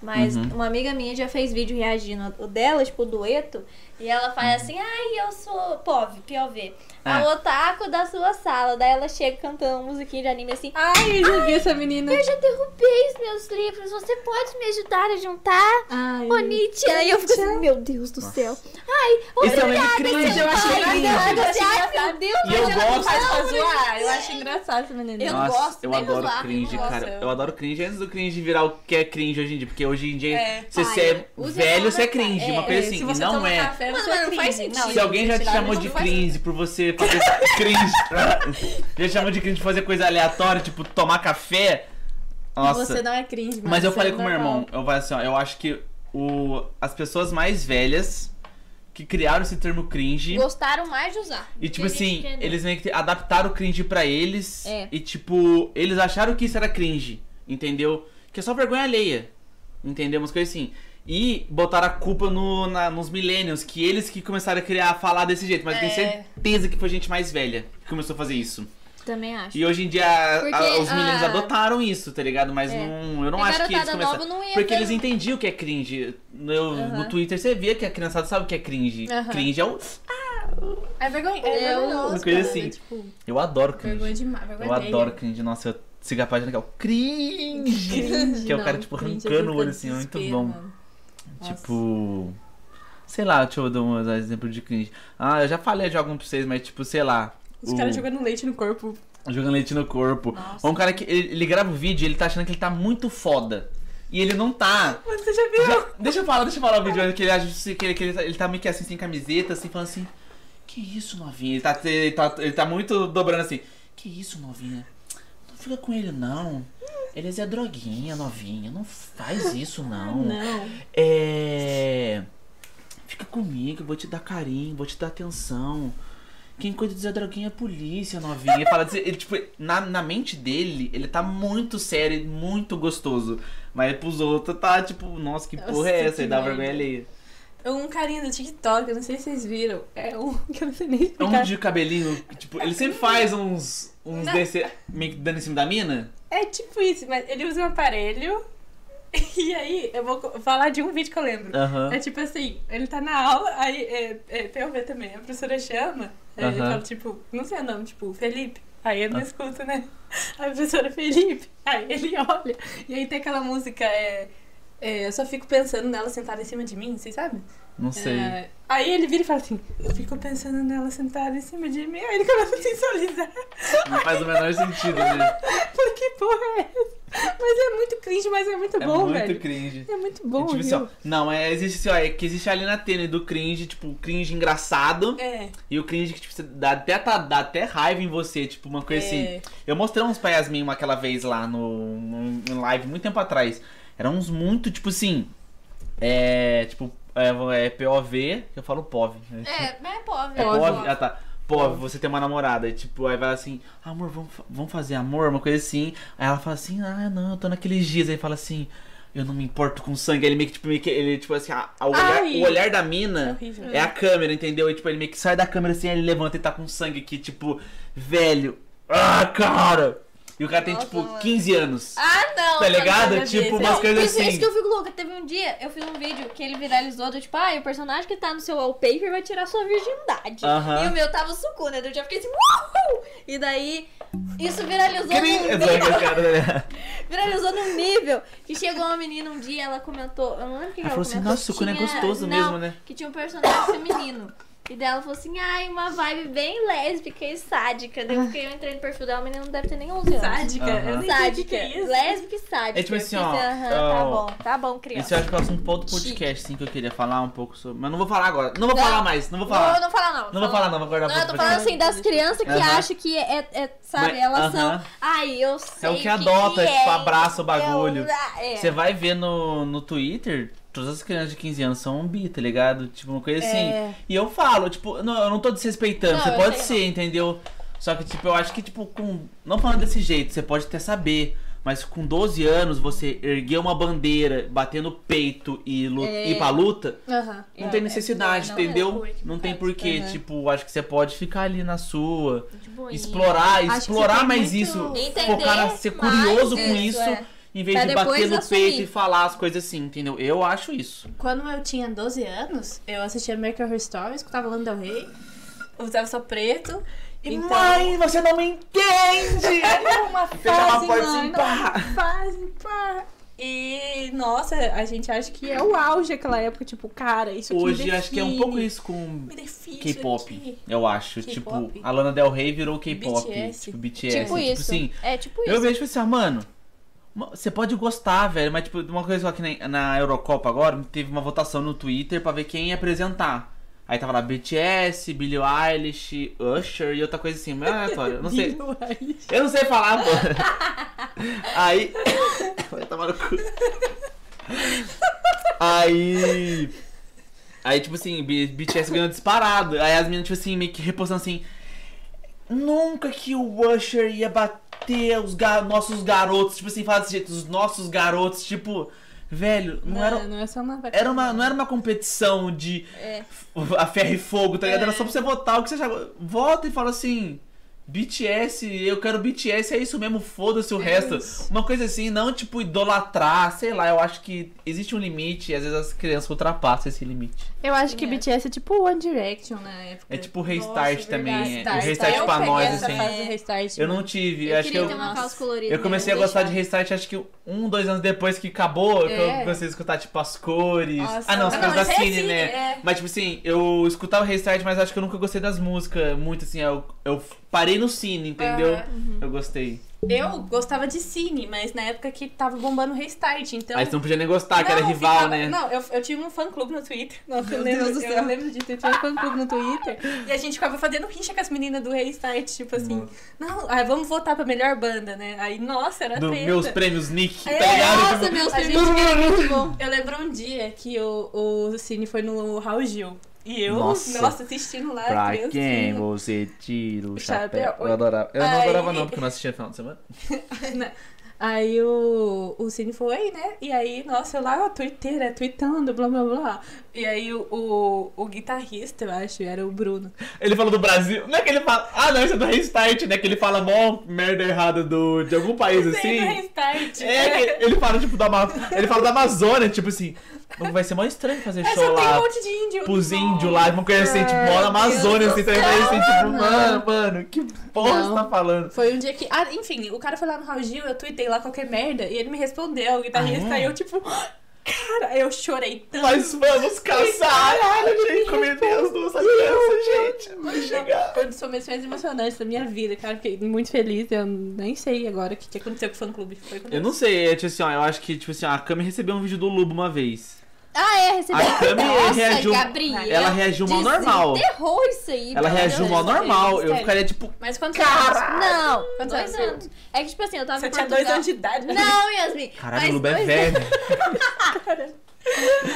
Mas Uhum. uma amiga minha já fez vídeo reagindo o dela, tipo, o dueto. E ela faz assim, ai, eu sou POV, POV. A Ah. otaku da sua sala. Daí ela chega cantando uma musiquinha de anime assim. Ai, eu já vi essa menina. Eu já derrubei os meus livros, você pode me ajudar a juntar? Ai, Bonite. Aí eu fico assim, meu Deus do céu. Ai, Isso também é obrigada, cringe, seu eu achei pai. cringe. Eu achei ai, engraçado. meu Deus. E eu mas ela gosto- Faz pra não, zoar. Eu acho engraçado essa menina. Eu Nossa, gosto, eu adoro zoar, cringe, nossa, cara. eu- Eu adoro cringe antes do cringe virar o que é cringe hoje em dia. Porque hoje em dia, É. se Pai, você é velho, você é cringe. Uma É, coisa É, assim, e não é. Mano, mas não faz sentido. Se gente, alguém já te chamou de não cringe por você fazer cringe. já chamou de cringe de fazer coisa aleatória, tipo tomar café. Nossa. Você não é cringe, Mas eu você falei é com meu normal. irmão, eu falei assim, ó, eu acho que o, as pessoas mais velhas que criaram esse termo cringe. Gostaram mais de usar. E tipo assim, que é- eles meio que adaptaram o cringe pra eles. É. E tipo, eles acharam que isso era cringe, entendeu? Que é só vergonha alheia. Entendeu? Umas coisas assim. E botaram a culpa no, na- nos millennials, que eles que começaram a criar, a falar desse jeito. Mas eu tenho É. certeza que foi gente mais velha que começou a fazer isso. Também acho. E hoje em dia a- Porque a- os millennials a- adotaram isso, tá ligado? Mas É. não, eu não A acho que eles começaram. nova não ia Porque ter- eles entendiam o que é cringe. Eu, Aham. No Twitter você via que a criançada sabe o que é cringe. Aham. Cringe é o. É vergonha. É vergonhoso, Uma coisa assim. Tipo, Eu adoro cringe. vergonha demais. Vergonha Eu adoro cringe. Nossa, eu sigo a página que é o cringe. Cringe, que é o cara, tipo, cringe arrancando o olho assim, é muito bom. mano. Nossa. Tipo. Sei lá, deixa eu dar um exemplo de cringe. Ah, eu já falei de algum pra vocês, mas tipo, sei lá. Os o- caras jogando leite no corpo. Jogando leite no corpo. Nossa. Ou um cara que ele, ele grava o vídeo e ele tá achando que ele tá muito foda. E ele não tá. Mano, você já viu? Já- deixa eu falar, deixa eu falar o vídeo que ele acha que ele, que ele, tá- ele tá meio que assim, sem camiseta, assim, falando assim. Que isso, novinha? Ele tá, ele tá, ele tá muito dobrando assim. Que isso, novinha? Não fica com ele, não. Ele é droguinha, novinha. Não faz isso, não. Não. É. Fica comigo, vou te dar carinho, vou te dar atenção. Quem cuida de Zé Droguinha é a polícia, novinha. Ele fala dizer, ele, tipo, na, na mente dele, ele tá muito sério e muito gostoso. Mas pros outros tá tipo, nossa, que Nossa, porra é essa? Ele dá vergonha alheia. Um carinha do TikTok, eu não sei se vocês viram. É um que eu não sei nem É explicar. um de cabelinho, tipo, ele sempre faz uns. uns Não. desse. meio que dando em cima da mina. É tipo isso, mas ele usa um aparelho. E aí, eu vou falar de um vídeo que eu lembro. É tipo assim, ele tá na aula, aí é, é POV também, a professora chama, aí ele Aham. fala, tipo, não sei o nome, tipo, Felipe. Aí ele não escuta, né? A professora Felipe, aí ele olha, e aí tem aquela música, é, é, eu só fico pensando nela sentada em cima de mim, vocês sabem? Não sei. É, aí ele vira e fala assim, eu fico pensando nela sentada em cima de mim, aí ele começa a sensualizar. Não faz o menor sentido, né? Falei, que porra é essa? Mas é muito cringe, mas é muito É bom, muito velho. cringe. É muito bom, É tipo assim, ó, não, é, existe assim, ó, é que existe ali na tênis do cringe, tipo, o cringe engraçado É, e o cringe que, tipo, você dá até, tá- dá até raiva em você, tipo, uma coisa assim. é. Eu mostrei uns pra Yasmin uma aquela vez lá no, no, no live, muito tempo atrás. Eram uns muito, tipo assim, é, tipo, é, é POV, que eu falo POV. né? É, mas é pobre. É POV. POV? Ah, tá. POV, você tem uma namorada, e, tipo, aí vai assim, amor, vamos, vamos fazer amor, uma coisa assim. Aí ela fala assim, ah, não, eu tô naqueles dias. Aí fala assim, eu não me importo com sangue. Aí ele meio que, tipo, meio que, ele, tipo assim, a- a- o, olhar, o olhar da É mina horrível. é a câmera, entendeu? E, tipo, ele meio que sai da câmera assim, aí ele levanta e tá com sangue aqui, tipo, velho. Ah, cara! E o cara tem, Nossa, tipo, mano. 15 anos. Ah, não! Tá não, ligado? Tipo, Não, umas coisas Isso, isso assim. que eu fico louca. Teve um dia, eu fiz um vídeo que ele viralizou do tipo, ah, o personagem que tá no seu wallpaper vai tirar sua virgindade. Aham. E o meu tava sucuna, né? Eu já fiquei assim, uhul! E daí, isso viralizou Cri- num nível, né? viralizou num nível que chegou uma menina um dia, ela comentou, eu não lembro o que Ela ela falou assim, nossa, sucuna é tinha- gostoso não, mesmo, né? Que tinha um personagem feminino. E daí ela falou assim, ai, uma vibe bem lésbica e sádica. Daí eu fiquei, eu entrei no perfil dela, a menina não deve ter nem 11 anos. Sádica. Aham. Eu nem sei o que Sádica, que é isso. lésbica e sádica. É tipo assim, Eu ó, aham, tá ó, bom, tá bom, Esse eu criança. acho que é um outro podcast, sim, que eu queria falar um pouco sobre. Mas não vou falar agora. Não vou Não. falar mais, não vou Não, falar. não fala não. Não vou falar, não, vou guardar Não, eu tô falando podcast. assim das crianças que Aham. acham que é, é- sabe, Mas- elas são. Ai, eu sei. É o que que adota, que tipo, é, abraça o bagulho. eu- é. Você vai ver no, no Twitter, todas as crianças de 15 anos são bi, tá ligado? Tipo, uma coisa assim. É. E eu falo, tipo, não, eu não tô desrespeitando, Não, você pode sei, ser, entendeu? Só que, tipo, eu acho que, tipo, com. Não falando desse jeito, você pode até saber. Mas com 12 anos, você erguer uma bandeira, bater no peito e lu- É. ir pra luta, Aham. não É, tem necessidade, não é? entendeu? Que Não tem porquê. Aham. Tipo, acho que você pode ficar ali na sua. Explorar, Acho explorar mais muito- isso. Entender Focar ser mais curioso com isso, isso, é. Em vez Pra de bater no assumir. peito e falar as coisas assim, entendeu? Eu acho isso. Quando eu tinha 12 anos, eu assistia American Horror Story, escutava Lana Del Rey, usava só preto. Então... Mãe, você não me entende! É uma uma fase, mãe, pá. fase, pá. E, nossa, a gente acha que é o auge aquela época, tipo, cara, isso aqui Hoje acho que é um pouco isso com K-pop. Eu acho. Tipo, a Lana Del Rey virou K-pop. Tipo, BTS. Tipo isso. assim, É tipo isso. eu vejo tipo assim, ah, mano. Você pode gostar, velho, mas tipo, uma coisa só que na, na Eurocopa agora, teve uma votação no Twitter pra ver quem ia apresentar. Aí tava lá BTS, Billie Eilish, Usher e outra coisa assim, meio aleatório. Não sei. Eu não sei falar, pô. Aí. Vai tomar no cu. Aí. Aí, tipo assim, BTS ganhou disparado. Aí as meninas, tipo assim, meio que repostando assim. Nunca que o Usher ia bater os ga- nossos garotos. Tipo assim, fala desse jeito, os nossos garotos. Tipo, velho, não, era. não é uma Era uma, não era uma competição de É. a ferro e fogo, tá ligado? Era É. só pra você votar o que você já. Vota e fala assim. BTS, eu quero BTS, é isso mesmo, foda-se o resto. isso. Uma coisa assim, não tipo idolatrar, sei lá, eu acho que existe um limite e às vezes as crianças ultrapassam esse limite. Eu acho que É. BTS é tipo One Direction na época. É tipo o Restart Nossa, também, é, o Restart eu pra nós, assim. Restart, Eu não mano. tive, Eu acho que eu. ter uma Nossa. calça colorida. Eu comecei a gostar de. Restart, acho que um, dois anos depois que acabou, que eu É. comecei a escutar, tipo, as cores. Nossa. ah, não, as Ah, coisas não, da mas é Cine, assim, né? é. Mas, tipo assim, eu escutava Restart, mas acho que eu nunca gostei das músicas muito, assim. Eu, eu parei no Cine, entendeu? Aham. Eu gostei. Eu gostava de Cine, mas na época que tava bombando Restart, então... Aí você não podia nem gostar, que era rival, ficava- né? Não, eu, eu tinha um fã clube no Twitter. Nossa, eu Meu lembro, Deus do eu céu. lembro disso. Eu tinha um fã clube no Twitter. E a gente ficava fazendo rixa com as meninas do Restart. Tipo assim, não, aí vamos votar pra melhor banda, né? Aí, nossa, era Do treta. meus prêmios Nick, É, tá ligado? Nossa, Tipo, meus muito bom. Eu lembro um dia que o, o Cine foi no Raul Gil. E eu, Nossa. nossa, assistindo lá, Pra criancinha. quem você tira o chapéu? chapéu. Eu adorava. Eu não Aí- adorava não, porque eu não assistia no final de semana. Né? Aí o, o Cine foi, né? E aí, nossa, eu lá, twitteira, tweetando, blá blá blá. E aí o, o, o guitarrista, eu acho, era o Bruno. Ele falou do Brasil. Não é que ele fala. Ah, não, isso é do Restart, né? Que ele fala mó merda errada do, de algum país Sei, assim. do Restart. É, ele fala, tipo, da, ele fala da Amazônia, tipo assim. "Não, Vai ser mó estranho fazer show só tem um lá. monte de índio. Pros índios lá, coisa assim, tipo, mó na Amazônia, assim, também vai assim, tipo, mano, mano, que porra Não. você tá falando? Foi um dia que. Ah, enfim, o cara foi lá no Raul Gil, eu tuitei lá qualquer merda, e ele me respondeu, o guitarrista, Ah, é? e eu, tipo, cara, eu chorei tanto. Mas vamos caçar! Caralho, gente, cometer as duas crianças, gente. Vai chegar. Foi um dos momentos mais emocionantes da minha vida, cara. Fiquei muito feliz. Eu nem sei agora o que, que aconteceu com o fã clube. Foi com Eu Deus. não sei, é tipo assim, ó, eu acho que, tipo assim, ó, a Cami recebeu um vídeo do Lubo uma vez. Ah, é, recebi. A Cami Nossa, reagiu- Gabriel. ela reagiu mal normal. Desenterrou isso aí. Ela reagiu mal normal. Eu ficaria tipo, Mas quando Caralho! Não, Quantos dois anos? anos. É que, tipo assim, eu tava Você em tinha Portugal. dois anos de idade, né? Não, Yasmin. caralho, o Lubo é velho.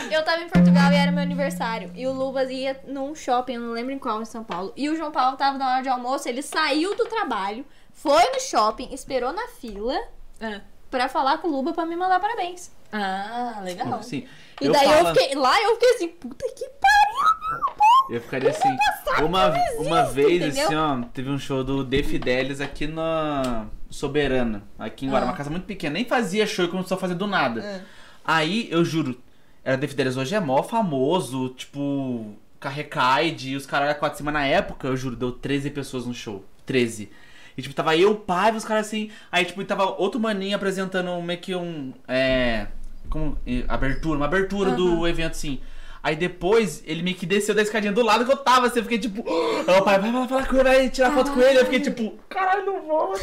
Eu tava em Portugal e era meu aniversário. E o Lubas ia num shopping, eu não lembro em qual, em São Paulo. E o João Paulo tava na hora de almoço, ele saiu do trabalho, foi no shopping, esperou na fila Ah, pra falar com o Luba pra me mandar parabéns. Ah, legal. Sim. E Eu daí eu fiquei, lá eu fiquei assim, puta que pariu, meu Eu ficaria assim. Uma, uma vez, entendeu? assim, ó, teve um show do The Fidelis aqui na Soberana, aqui em Guará, Ah. uma casa muito pequena. Nem fazia show e começou a fazer do nada. Ah. Aí, eu juro, era The Fidelis hoje é mó famoso, tipo, Carrecaide e os caras quatro cima na época, eu juro, deu 13 pessoas no show. 13. E tipo, tava eu, pai, os caras assim. Aí, tipo, tava outro maninho apresentando meio que um. É. Como. Abertura, uma abertura do evento, assim. Aí depois ele meio que desceu da escadinha do lado que eu tava, assim, eu fiquei tipo. Aí o pai, vai lá falar com ele, vai tirar foto com ele. Eu fiquei tipo, caralho, não vou,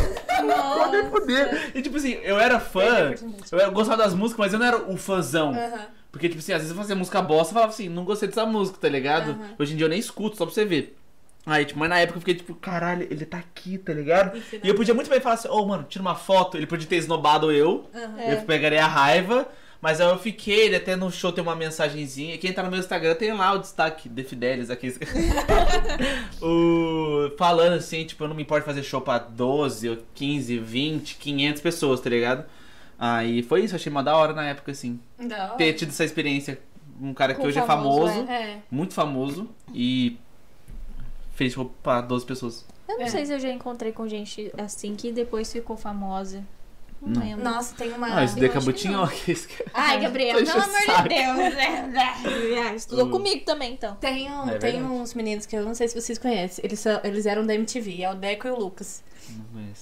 não vou nem poder. E tipo assim, eu era fã, eu gostava das músicas, mas eu não era o fãzão. Aham. Porque, tipo assim, às vezes eu fazia música bosta e falava assim, não gostei dessa música, tá ligado? Aham. Hoje em dia eu nem escuto, só pra você ver. Aí, tipo, mas na época eu fiquei tipo, caralho, ele tá aqui, tá ligado? E eu podia muito bem falar assim, ô mano, tira uma foto. Ele podia ter esnobado eu. É. eu pegaria a raiva. Mas aí eu fiquei, ele até no show tem uma mensagenzinha. Quem tá no meu Instagram tem lá o destaque, The Fidelis aqui. o, falando assim, tipo, eu não me importo fazer show pra 12, ou 15, 20, 500 pessoas, tá ligado? Aí foi isso, achei uma da hora na época, assim. Da hora. Ter tido essa experiência. Um cara que Com hoje famoso, é famoso, É. muito famoso, e fez show pra 12 pessoas. Eu não É. sei se eu já encontrei com gente assim que depois ficou famosa. Não, lembro. Nossa, tem uma. Ah, esse eu Deca acho que Butinho, não. ó. que esse cara- Ai, Gabriel, pelo amor saco. de Deus. né? Estudou Uh. comigo também, então. Tem, um, É tem uns meninos que eu não sei se vocês conhecem. Eles, são, eles eram da MTV, é o Deco e o Lucas.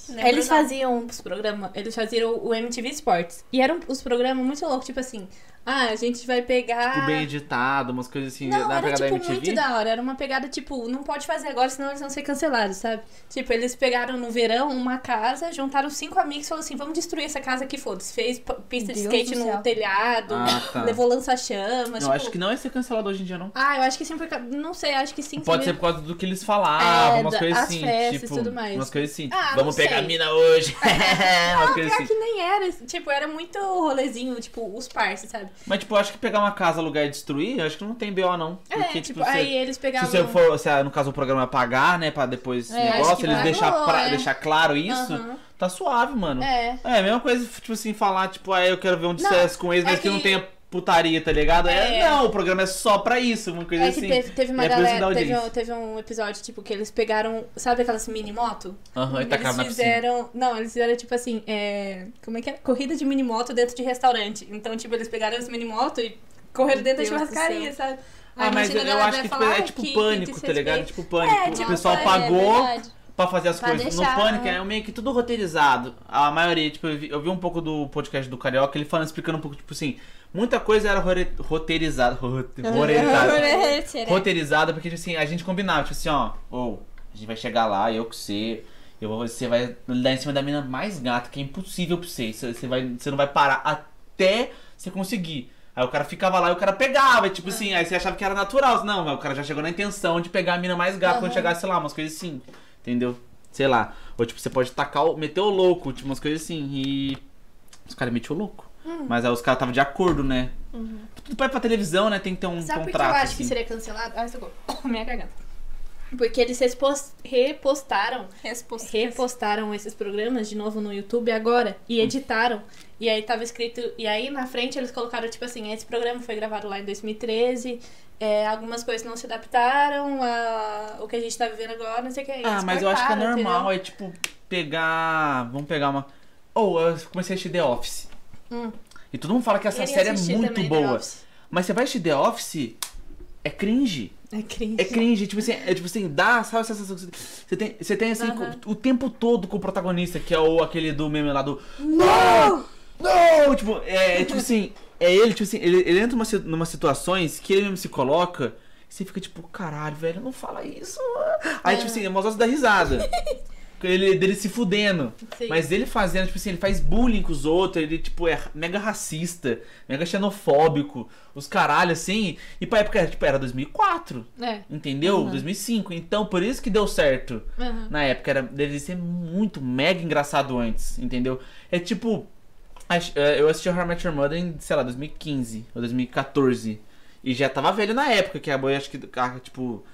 Não eles não. faziam os programas, eles faziam o MTV Sports. E eram os programas muito loucos, tipo assim, ah, a gente vai pegar. Tipo, bem editado, umas coisas assim, Não, na era pegada tipo da MTV. muito da hora. Era uma pegada tipo, não pode fazer agora, senão eles vão ser cancelados, sabe? Tipo, eles pegaram no verão uma casa, juntaram cinco amigos e falaram assim: vamos destruir essa casa aqui, foda-se. Fez pista de Deus skate do no céu. telhado, Ah, tá. levou lança-chamas. Eu tipo... acho que não ia ser cancelado hoje em dia, não. Ah, eu acho que sim, porque. Não sei, acho que sim. Pode ser por causa do que eles falavam, É, umas coisas as assim. festas tipo, tudo mais. umas coisas assim. Ah, Vamos não pegar a sei. mina hoje. coisas Pior assim. que nem era. Tipo, era muito rolezinho, tipo, os parces, sabe? Mas, tipo, acho que pegar uma casa, alugar e destruir, eu acho que não tem BO, não. É, Porque, tipo, tipo, você- aí eles pegavam. se você for, se, ah, no caso o programa pagar, né, pra depois É, negócio, eles deixar, Rolou, pra- é. deixar claro isso, Aham. tá suave, mano. É. É, a mesma coisa, tipo assim, falar, tipo, ah, eu quero ver um Não, sucesso com eles, mas é que... não que- tenha putaria, tá ligado? É, É. não, o programa é só pra isso, uma coisa É que assim. teve, teve uma É galera. Teve um, teve um episódio, tipo, que eles pegaram. Sabe aquelas mini moto? Aham, e tacaram eles fizeram. Não, eles fizeram, tipo assim, é. Como é que é? Corrida de mini moto dentro de restaurante. Então, tipo, eles pegaram as mini moto e correram dentro da Deus churrascaria, sabe? Ah, Aí mas imagina eu, eu acho que tipo, falar, é "Ai, tipo que- que pânico, tá ligado? desrespeito." Tipo pânico. É, o tipo, pessoal é, pagou verdade. pra fazer as Pra coisas. deixar, no pânico aham. é meio que tudo roteirizado. A maioria, tipo, eu vi, eu vi um pouco do podcast do Carioca, ele falando, explicando um pouco, tipo assim, muita coisa era roteirizada. rote- Roteirizada. roteirizada, porque, tipo assim, a gente combinava, tipo assim, ó, ou a gente vai chegar lá, eu com você. Eu você vai dar em cima da mina mais gata, que é impossível pra você. Você, vai, você não vai parar até você conseguir. Aí o cara ficava lá e o cara pegava, tipo assim, aí você achava que era natural. Não, mas o cara já chegou na intenção de pegar a mina mais gata quando Aham. chegasse lá, umas coisas assim. Entendeu? Sei lá. Ou tipo, você pode tacar, o- meter o louco, tipo, umas coisas assim. E. Os caras metiam o louco. Hum. Mas aí os caras estavam de acordo, né? Tudo vai pra televisão, né? Tem que ter um Sabe por que contrato. eu acho assim. que seria cancelado? Ai, socorro. Minha garganta. Porque eles repostaram repostaram esses programas de novo no YouTube agora e editaram. E aí tava escrito. E aí na frente eles colocaram, tipo assim, esse programa foi gravado lá em 2013. é, algumas coisas não se adaptaram a o que a gente tá vivendo agora, não sei o que. Ah, Eles mas eu acho que é normal, entendeu? é tipo, pegar. Vamos pegar uma. Ou eu comecei a assistir The Office. Hum. E todo mundo fala que essa Queria série é muito boa. Mas você vai assistir The Office, é cringe. É cringe. É cringe, tipo assim, é tipo assim, dá, sabe essa sensação que você- tem, você tem assim, Aham. o, o tempo todo com o protagonista, que é o aquele do meme lá do Não! Não! Tipo, é, é tipo assim, é ele, tipo assim, ele, ele entra si- numa situações que ele mesmo se coloca, e você fica tipo, caralho, velho, não fala isso. mano." Aí, tipo assim, é uma da risada. Ele, dele se fudendo. Sim. Mas ele fazendo, tipo assim, ele faz bullying com os outros, ele, tipo, é mega racista, mega xenofóbico, os caralho, assim. E pra época, tipo, era 2004. É. Entendeu? Uhum. 2005. Então, por isso que deu certo. Uhum. Na época, era, deve ser muito mega engraçado antes, entendeu? É tipo. é, Eu assisti How I Met Your Mother em, sei lá, 2015 ou 2014. E já tava velho na época, que a boia acho que, tipo.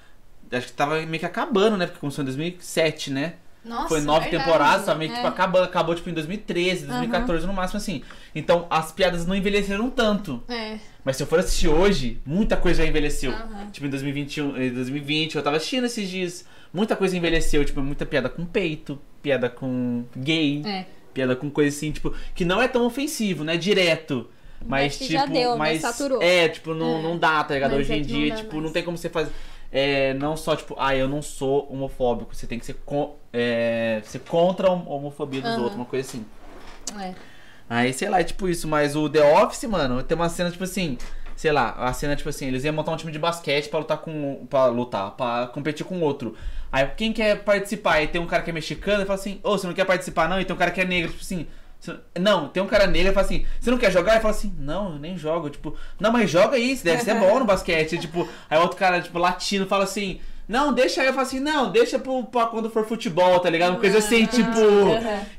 Acho que tava meio que acabando, né? Porque começou em 2007, né? Nossa, Foi nove verdade. temporadas? Meio que, É. tipo, acabou, acabou tipo em 2013, 2014 no máximo, assim. Então as piadas não envelheceram tanto. É. Mas se eu for assistir hoje, muita coisa já envelheceu. Aham. Tipo, em 2021, em 2020, eu tava assistindo esses dias. Muita coisa envelheceu, tipo, muita piada com peito, piada com gay, É. piada com coisa assim, tipo, que não é tão ofensivo, né? Direto. Mas, que tipo, já deu, mas Saturou. é, tipo, não, É. não dá, tá ligado? Mas Hoje é em não dia, dá tipo, mais. não tem como você fazer. É, não só, tipo, ah, eu não sou homofóbico. Você tem que ser, con é, ser contra a homofobia dos Aham. outros, uma coisa assim. É. Aí, sei lá, é tipo isso. Mas o The Office, mano, tem uma cena, tipo assim. Sei lá, a cena, tipo assim, eles iam montar um time de basquete pra lutar com. pra lutar, pra competir com outro. Aí quem quer participar? Aí tem um cara que é mexicano e fala assim, ô, você não quer participar, não? E tem um cara que é negro, tipo assim. "Você- Não, tem um cara negro e fala assim, você não quer jogar? E fala assim, não, eu nem jogo. Tipo, não, mas joga aí, deve ser bom no basquete. tipo, aí outro cara, tipo, latino, fala assim, não, deixa aí. Eu falo assim, não, deixa pro, pra quando for futebol, tá ligado? Uma coisa assim, tipo.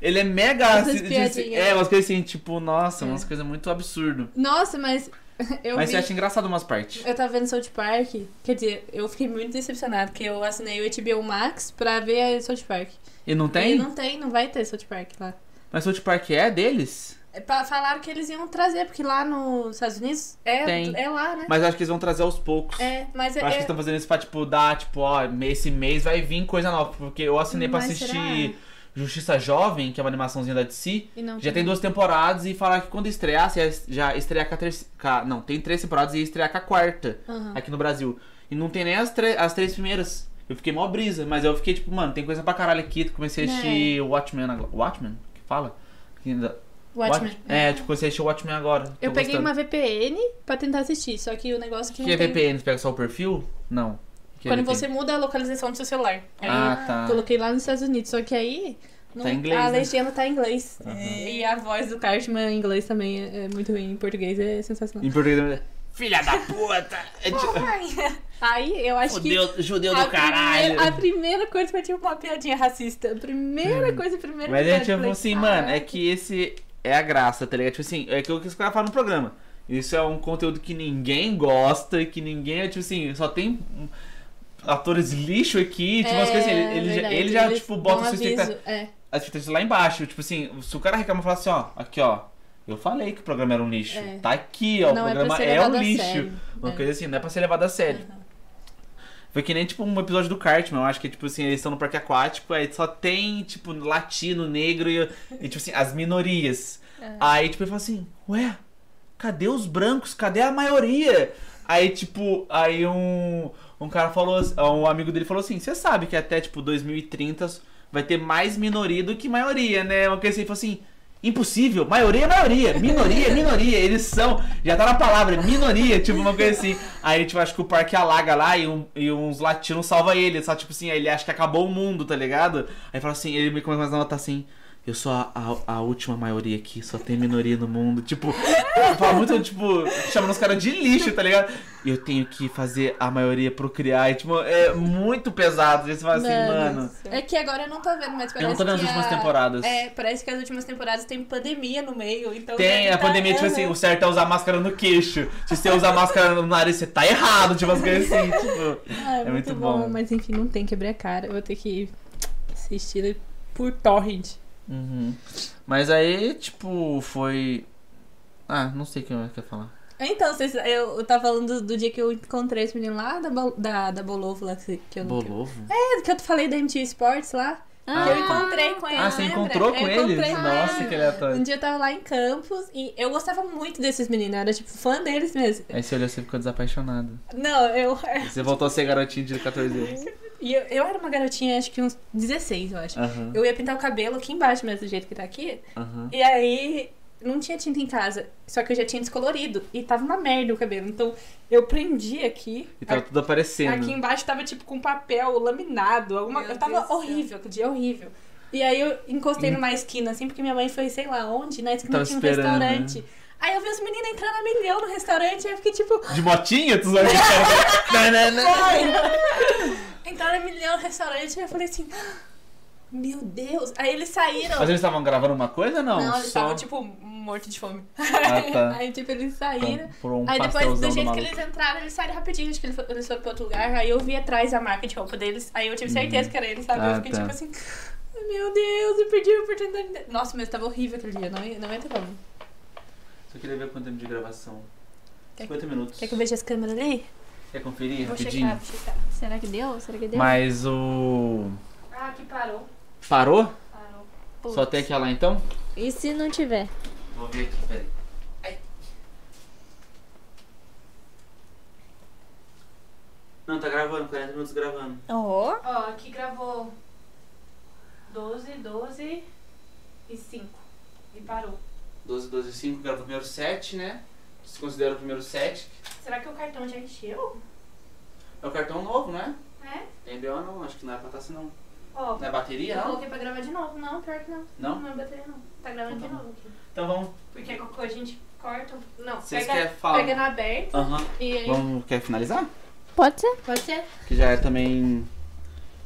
Ele é mega. De- piadinhas. é, umas coisas assim, tipo, nossa, É. umas coisas muito absurdo. Nossa, mas eu Mas vi... você acha engraçado umas partes. Eu tava vendo South Park, quer dizer, eu fiquei muito decepcionado, porque eu assinei o HBO Max pra ver a South Park. E não E tem? não tem, não vai ter South Park lá. Mas South Park é deles? É, Falaram que eles iam trazer, porque lá nos Estados Unidos é, Tem. é lá, né? Mas eu acho que eles vão trazer aos poucos. É, mas é. Acho que é- estão fazendo isso pra, tipo, dar, tipo, ó, esse mês vai vir coisa nova. Porque eu assinei pra Mas assistir Justiça Jovem, que é uma animaçãozinha da DC. e não Já tem duas temporadas e falaram que quando estrear, se já estrear com a terceira. Não, tem três temporadas e ia estrear com a quarta Aham. aqui no Brasil. E não tem nem as, as três primeiras. Eu fiquei mó brisa, mas eu fiquei tipo, mano, tem coisa pra caralho aqui. Comecei a assistir Watchmen agora. Watchmen? Fala? Ainda- Watchmen. Watch- É, tipo, comecei a assistir Watchmen agora. Eu peguei gostando. uma VPN pra tentar assistir, só que o negócio é que que é tem... VPN? Você pega só o perfil? Não. Que é Quando VPN? você muda a localização do seu celular. Aí Ah, tá. coloquei lá nos Estados Unidos, só que aí... Tá em inglês, A né? legenda tá em inglês. Aham. E a voz do Cartman em inglês também é, é muito ruim. Em português é sensacional. Em português. Filha da puta! É tipo, Aí eu acho que... Judeu, A do caralho! a primeira coisa foi tipo uma piadinha racista. A primeira coisa, a primeira Mas é eu tipo falei, assim, mano, é que esse é a graça, tá ligado? Tipo assim, é aquilo que os caras falam no programa. Isso é um conteúdo que ninguém gosta, que ninguém, tipo assim, só tem hum, atores lixo aqui, tipo, umas coisas assim, ele, já, É, ele já, tipo, bota expectativa, aviso, É. a expectativa lá embaixo. Tipo assim, se o cara reclama e fala assim, ó, aqui ó, eu falei que o programa era um lixo. É. Tá aqui, ó, Não o é programa ser é, um a lixo. sério. Uma É. coisa assim, não é pra ser levado a sério. Aham. Foi que nem, tipo, um episódio do Cartman. Eu acho que, tipo assim, eles estão no parque aquático, aí só tem, tipo, latino, negro e, e, tipo assim, as minorias. É. Aí, tipo, ele fala assim, ué, cadê os brancos? Cadê a maioria? Aí, tipo, aí um, um cara falou, um amigo dele falou assim, você sabe que até, tipo, 2030 vai ter mais minoria do que maioria, né? Uma coisa assim, ele falou assim... Impossível, maioria é maioria, minoria é minoria, eles são, já tá na palavra, minoria, tipo uma coisa assim. Aí, tipo, acho que o parque alaga lá e, um- e uns latinos salva ele, só tipo assim, aí ele acha que acabou o mundo, tá ligado? Aí fala assim, ele me começa a notar assim, eu sou a, a, a última maioria aqui, só tem minoria no mundo, tipo, fala muito, tipo, chamando os caras de lixo, tá ligado? Eu tenho que fazer a maioria procriar, e, tipo, é muito pesado, você fala assim, mano... É que agora eu não tô vendo, mas parece Eu não tô vendo as últimas a- temporadas. É, parece que as últimas temporadas tem pandemia no meio, então... Tem, a tá- pandemia, tipo assim, o certo é usar máscara no queixo. Se você usar máscara no nariz, você tá errado, tipo, as coisas assim, tipo. Ah, é, É muito, muito bom. bom. Mas enfim, não tem quebrar a cara. Eu vou ter que assistir por torrent. Uhum. Mas aí, tipo, foi. Ah, não sei o que eu quero falar. Então, vocês, eu, eu tava falando do, do dia que eu encontrei esse menino lá da, da, da Bolovo lá, que, que eu não... Bolovo? É, que eu falei da MTV Sports lá. Ah. eu encontrei com ele, Ah, você lembra? encontrou com ele? encontrei com Nossa, ele. que aleatório. Um dia eu tava lá em Campos e eu gostava muito desses meninos, eu era tipo fã deles mesmo. Aí você olhou e você ficou desapaixonado. Não, eu. Você voltou a ser garotinho de 14 anos. E eu, eu era uma garotinha, acho que uns 16, eu acho. Aham. Eu ia pintar o cabelo aqui embaixo mesmo, do jeito que tá aqui. Aham. E aí não tinha tinta em casa. Só que eu já tinha descolorido. E tava uma merda o cabelo. Então eu prendi aqui. E tava tudo aparecendo. Aqui embaixo tava tipo com papel laminado. Alguma... Meu Eu tava Deus horrível, que dia horrível. E aí eu encostei numa esquina, assim, porque minha mãe foi, sei lá onde, na esquina Tava tinha um esperando, né? restaurante. Aí eu vi os meninos entrando a milhão no restaurante, aí eu fiquei tipo, De motinha, tu sabe? Entraram a milhão no restaurante, aí eu falei assim, "Ah, meu Deus. Aí eles saíram. Mas eles estavam gravando uma coisa ou não? Não, eles Só... estavam, tipo, morto de fome. Ah, tá. Aí, tipo, eles saíram. Por um Aí depois, do do jeito que maluco. eles entraram, eles saíram rapidinho. Acho que eles fo- eles foram pra outro lugar. Aí eu vi atrás a marca de roupa deles. Aí eu tive certeza que era eles, sabe? Ah, eu fiquei tá. tipo assim, meu Deus, eu perdi a oportunidade. Nossa, mas tava horrível aquele dia, não não ter como. Só queria ver quanto tempo de gravação. Quer- 50 minutos. Quer que eu veja as câmeras ali? Quer conferir Vou rapidinho? checar, vou checar. Será que deu? Será que deu? Mas o. Ah, aqui parou. Parou? Parou. Putz. Só até aqui lá então? E se não tiver? Vou ver aqui, peraí. Ai. Não, tá gravando, 40 minutos gravando. Ó. Ó, aqui gravou 12, 12 e 5. E parou. 12, 12, 5, gravou o primeiro 7, né? Se considera o primeiro 7. Será que o cartão já encheu? É o cartão novo, não é? É? Tem BO não, acho que não é pra estar assim não. Ó, Não é bateria eu não? coloquei pra gravar de novo. Não, pior que não. Não? Não é bateria não. Tá gravando de Então tá novo aqui. Então vamos. Porque qualquer coisa a gente corta. Não, Vocês pega, querem falar? pega na aberta Aham. e aí. Vamos, quer finalizar? Pode ser. Pode ser? Que já é também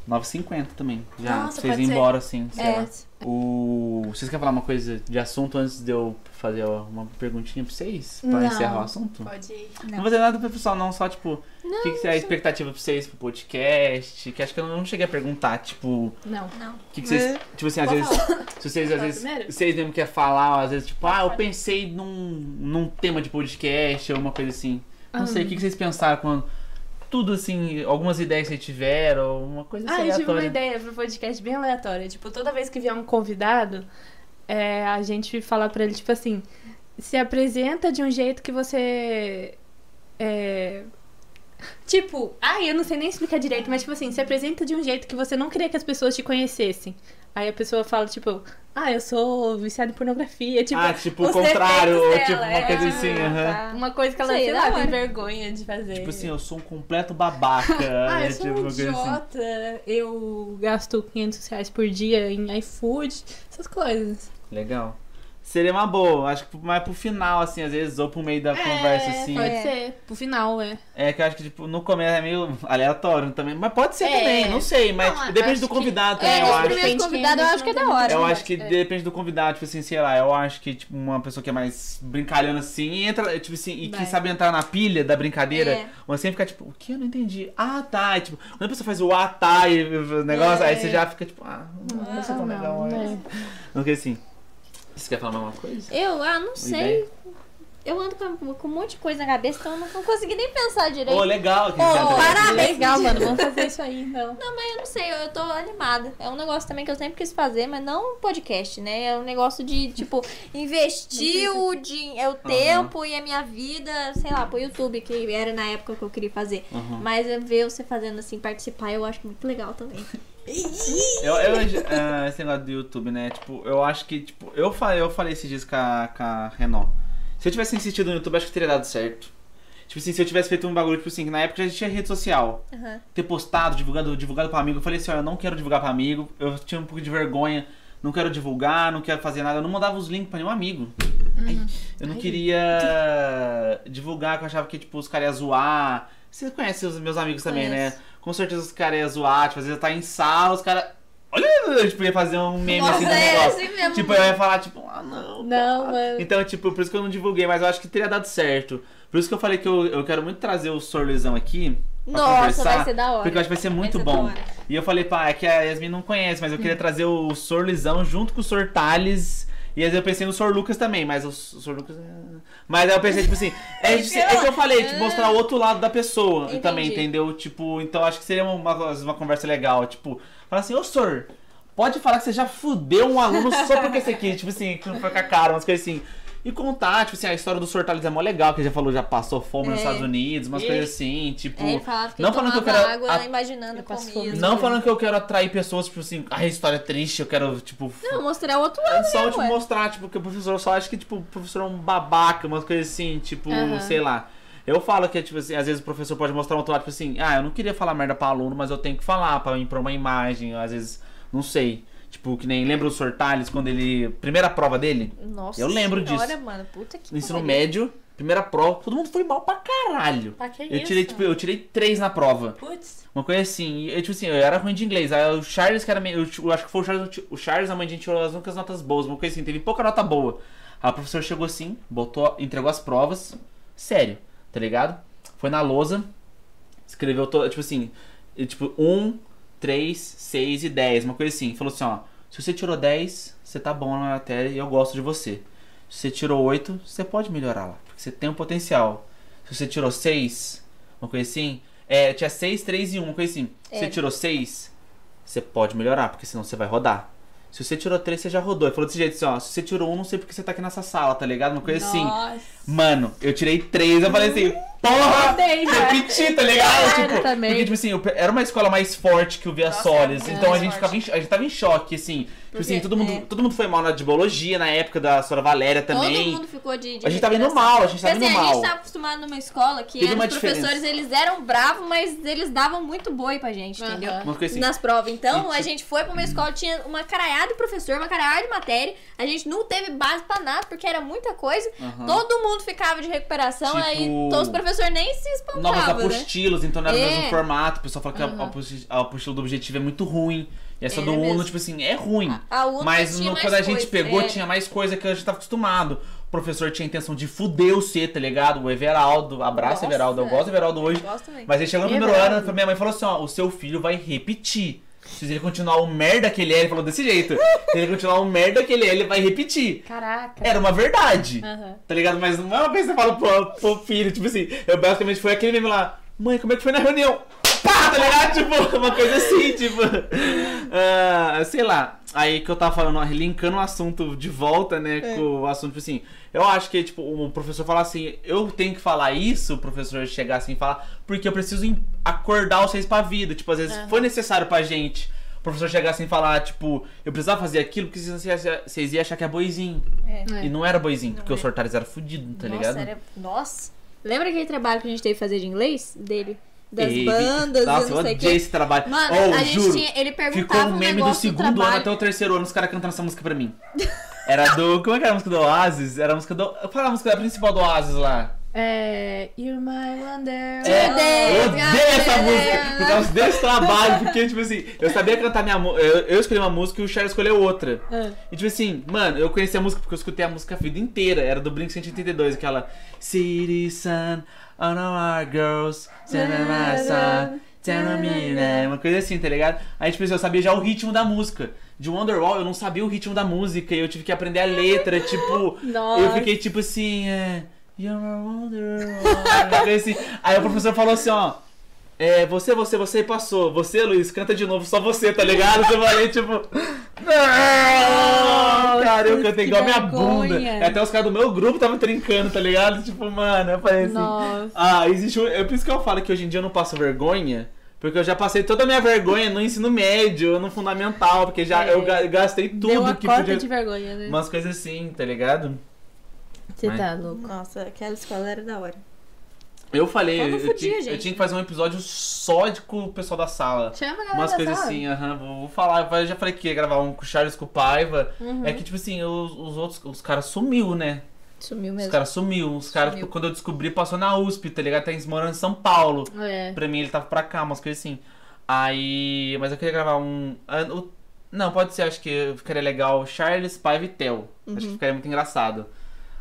9h50 também. Já, Nossa, pra vocês pode ir ser. embora assim, sei É. lá. O... Vocês querem falar uma coisa de assunto antes de eu fazer uma perguntinha pra vocês? Pra Não. encerrar o assunto? Pode ir. Não, Não. vou fazer nada pro pessoal, não, só tipo, o que, que é a expectativa pra vocês pro podcast? Que acho que eu não cheguei a perguntar, tipo, Não. Não. o que, que vocês. É. Tipo assim, às Pode vezes. Se vocês, às vezes. primeiro? Vocês mesmo querem falar, às vezes, tipo, ah, eu pensei num, num tema de podcast ou uma coisa assim. Não sei, o que, que vocês pensaram quando. Tudo assim, algumas ideias que vocês tiveram, uma coisa assim. Ah, eu tive uma aleatória. ideia pro podcast bem aleatória. Tipo, toda vez que vier um convidado, é, a gente fala pra ele, tipo assim, se apresenta de um jeito que você. É... Tipo, ah, eu não sei nem explicar direito, mas tipo assim, se apresenta de um jeito que você não queria que as pessoas te conhecessem. Aí a pessoa fala, tipo, ah, eu sou viciada em pornografia. Tipo, ah, tipo, o contrário, ou tipo, uma é, coisa tipo, assim, aham. tá. uma coisa que ela, Sei, sei lá, tem vergonha de fazer. Tipo assim, eu sou um completo babaca. Ah, é, eu sou tipo, um assim. idiota, eu gasto 500 reais por dia em iFood, essas coisas. Legal. Seria uma boa, acho que mais pro final, assim, às vezes, ou pro meio da conversa, assim. Pode É. ser, pro final, é. É que eu acho que, tipo, no começo é meio aleatório também. Mas pode ser É. também, não sei. Mas Não, tipo, depende do que- convidado É, também, eu acho. Depende de quem convidados eu acho que é da não hora. Eu muito acho que é. depende do convidado, tipo assim, sei lá, eu acho que, tipo, uma pessoa que é mais brincalhona assim, entra, tipo assim, e que sabe entrar na pilha da brincadeira, É. você sempre fica tipo, o que? Eu não entendi. Ah, tá. E, tipo, quando a pessoa faz o ah, tá, e o negócio, É. aí você já fica tipo, ah, não vai ser tão não, legal. não. mas- Não que assim. Você quer falar mais uma coisa? Eu, ah, não sei. ideia? Eu ando com, com um monte de coisa na cabeça, então eu não consegui nem pensar direito. Ô, legal. Que entra- parabéns. Legal, mano, vamos fazer isso aí, então. Não, mas eu não sei, eu, eu tô animada. É um negócio também que eu sempre quis fazer, mas não um podcast, né? É um negócio de, tipo, investir o, din é o tempo e a minha vida, sei lá, pro YouTube, que era na época que eu queria fazer. Uhum. Mas ver você fazendo assim, participar, eu acho muito legal também. Eu, eu, ah, esse negócio do YouTube, né? Tipo, eu acho que, tipo, eu falei, eu falei esses dias com a, com a Renault. Se eu tivesse insistido no YouTube, acho que teria dado certo. Tipo assim, se eu tivesse feito um bagulho, tipo assim, que na época já tinha rede social. Aham. Ter postado, divulgado, divulgado pra amigo. Eu falei assim, ó, eu não quero divulgar pra amigo. Eu tinha um pouco de vergonha. Não quero divulgar, não quero fazer nada. Eu não mandava os links pra nenhum amigo. Ai, eu não queria divulgar, porque eu achava que, tipo, os caras iam zoar. Você conhece os meus amigos também, né? Conheço. Com certeza os caras iam zoar, tipo, às vezes eu tava em sala, os caras. Olha, tipo, ia fazer um meme assim do Nossa, é negócio. assim mesmo. Tipo, eu ia falar, tipo, ah, não. Não, mano. Então, tipo, por isso que eu não divulguei, mas eu acho que teria dado certo. Por isso que eu falei que eu, eu quero muito trazer o Sorlizão aqui. Nossa, vai ser da hora. Porque eu acho que vai ser muito ser da bom. E eu falei, pá, é que a Yasmin não conhece, mas eu Hum. queria trazer o Sorlizão junto com o Sor Thales. E às vezes eu pensei no Sor Lucas também, mas o Sor Lucas é... Mas aí eu pensei, tipo assim, é, é que eu falei, tipo, mostrar o outro lado da pessoa Entendi. também, entendeu? Tipo, então acho que seria uma, uma conversa legal. Tipo, falar assim, ô Sor, pode falar que você já fudeu um aluno só porque esse aqui, tipo assim, que não foi com a cara, umas coisas assim. E contar, tipo assim, a história do Sor Thales é mó legal, que ele já falou, já passou fome nos É. Estados Unidos, umas E- coisas assim, tipo. É, falava que não falando que eu quero água a- imaginando comida. Não falando que eu quero atrair pessoas, tipo assim, a história é triste, eu quero, tipo. Não, mostrar o outro É lado só mesmo, tipo, ué. mostrar, tipo, que o professor eu só acha que, tipo, o professor é um babaca, umas coisas assim, tipo, sei lá. Eu falo que, tipo assim, às vezes o professor pode mostrar um outro lado, tipo assim, ah, eu não queria falar merda pra aluno, mas eu tenho que falar pra impor uma imagem, às vezes, não sei. Tipo, que nem lembra o Sortales quando ele. Primeira prova dele, Nossa Eu lembro senhora, disso. mano. Puta que no ensino pariu. médio, primeira prova, todo mundo foi mal pra caralho. Pra que Eu isso? tirei, tipo, eu tirei três na prova. Putz. Uma coisa assim, eu, tipo assim, eu era ruim de inglês. Aí o Charles, que era meio. Eu, eu acho que foi o Charles, o Charles, a mãe de gente tirou as únicas notas boas, uma coisa assim, teve pouca nota boa. Aí o professor chegou assim, botou, entregou as provas, sério, tá ligado? Foi na lousa, escreveu todo, tipo assim, tipo, 1, 3, 6 e 10, uma coisa assim. Falou assim, ó, Se você tirou 10, você tá bom na matéria e eu gosto de você. Se você tirou 8, você pode melhorar lá. Porque você tem um potencial. Se você tirou 6, uma coisa assim. É, tinha 6, 3 e 1, uma coisa assim. Se É. você tirou 6, você pode melhorar, porque senão você vai rodar. Se você tirou 3, você já rodou. Ele falou desse jeito assim, ó. Se você tirou 1, não sei porque você tá aqui nessa sala, tá ligado? Uma coisa assim. Nossa. Mano, eu tirei 3, eu falei assim, porra! Odeio, né? Repeti, tá ligado? Cara, tipo, também. Porque, tipo assim, eu era uma escola mais forte que o Via Nossa, Solis. é então a gente, ficava em, a gente tava em choque, assim. Tipo assim, todo mundo, é. todo mundo foi mal na de biologia, na época da Sra. Valéria também. Todo mundo ficou de. de A gente tava indo mal, a gente tava Porque, indo assim, A mal. gente tava acostumado numa escola que os professores, eles eram bravos, mas eles davam muito boi pra gente, Aham. entendeu? Assim. Nas provas. Então, a gente foi pra uma escola, tinha uma caralhada de professor, uma caralhada de matéria. A gente não teve base pra nada, porque era muita coisa. Aham. Todo mundo ficava de recuperação, Tipo, aí todos os professores nem se Novas espantavam, né? apostilas, então não era o É. mesmo formato. O pessoal fala que a aposti- a apostila do objetivo é muito ruim. E essa É do Uno, mesmo. tipo assim, é ruim. A UNO Mas no- quando a gente coisa, pegou, é. tinha mais coisa que a gente tava acostumado. O professor tinha a intenção de fuder o C, tá ligado? O Everaldo, abraço Nossa. Everaldo, eu gosto do Everaldo hoje. Gosto também. Mas ele chegou no primeiro ano, minha mãe falou assim, ó, o seu filho vai repetir. Se ele continuar o merda que ele é, ele falou desse jeito. Se ele continuar o merda que ele é, ele vai repetir. Caraca. Era uma verdade. Aham. Tá ligado? Mas não é uma coisa que você fala pro, pro filho, tipo assim, eu basicamente foi aquele meme lá, mãe, como é que foi na reunião? Pá, tá ligado? Tipo, uma coisa assim, tipo. ah, sei lá. Aí que eu tava falando, ó, linkando o assunto de volta, né? É. Com o assunto, tipo assim. Eu acho que, tipo, o professor falar assim, eu tenho que falar isso, o professor chegar assim e falar, porque eu preciso acordar vocês pra vida. Tipo, às vezes Aham. foi necessário pra gente. O professor chegar assim e falar, tipo, eu precisava fazer aquilo porque vocês iam- vocês iam achar que é boizinho. É. E não era boizinho, porque Não os é. sortares eram fudidos, tá Nossa, ligado? era- Nossa. Lembra aquele trabalho que a gente teve que fazer de inglês? Dele? Das Ei, bandas Nossa, e eu não sei o odiei quê. esse trabalho. Mano, oh, a gente juro, tinha. Ele perguntava ficou um um meme do negócio segundo ano trabalho. até o terceiro ano, os caras cantando essa música pra mim. Era do. Como é que era a música do Oasis? Era a música do. Qual era a música principal do Oasis lá? É. You're my wonder. É, eu odeio essa É. música por causa desse trabalho, porque, tipo assim, eu sabia cantar minha música. Eu, eu escolhi uma música e o Charles escolheu outra. Ah. E tipo assim, mano, eu conheci a música porque eu escutei a música a vida inteira. Era do Blink 182, aquela City Sun, on our girls? Uma coisa assim, tá ligado? Aí, tipo assim, eu sabia já o ritmo da música. De Wonderwall, eu não sabia o ritmo da música e eu tive que aprender a letra, tipo. Nossa. Eu fiquei tipo assim, é. You're my Wonderwall. assim. Aí o professor falou assim, ó. É, você, você, você passou. Você, Luiz, canta de novo, só você, tá ligado? Eu falei, tipo. Não! Cara, eu cantei igual minha bunda. E Até os caras do meu grupo estavam trincando, tá ligado? Tipo, mano, eu falei assim. Nossa. Ah, existe um. É por isso que eu falo que hoje em dia eu não passo vergonha. Porque eu já passei toda a minha vergonha no ensino médio, no fundamental, porque já É. eu ga- gastei tudo Deu uma que podia. de vergonha, né? Umas coisas assim, tá ligado? Você Mas- tá louco. Nossa, aquela escola era da hora. Eu falei, eu, fudia, tinha, eu tinha que fazer um episódio só de, com o pessoal da sala. Chama a galera Umas coisas assim, aham, vou, vou falar. Eu já falei que ia gravar um com o Charles com o Paiva. Uhum. É que, tipo assim, os, os outros, os caras sumiu, né? Sumiu Os mesmo. caras sumiu. Os caras, tipo, quando eu descobri, passou na USP, tá ligado? Tá morando em São Paulo. É. Pra mim ele tava pra cá, umas coisas assim. Aí. Mas eu queria gravar um. Não, pode ser, acho que ficaria legal. Charles, Paiva e Theo. Acho Uhum. que ficaria muito engraçado.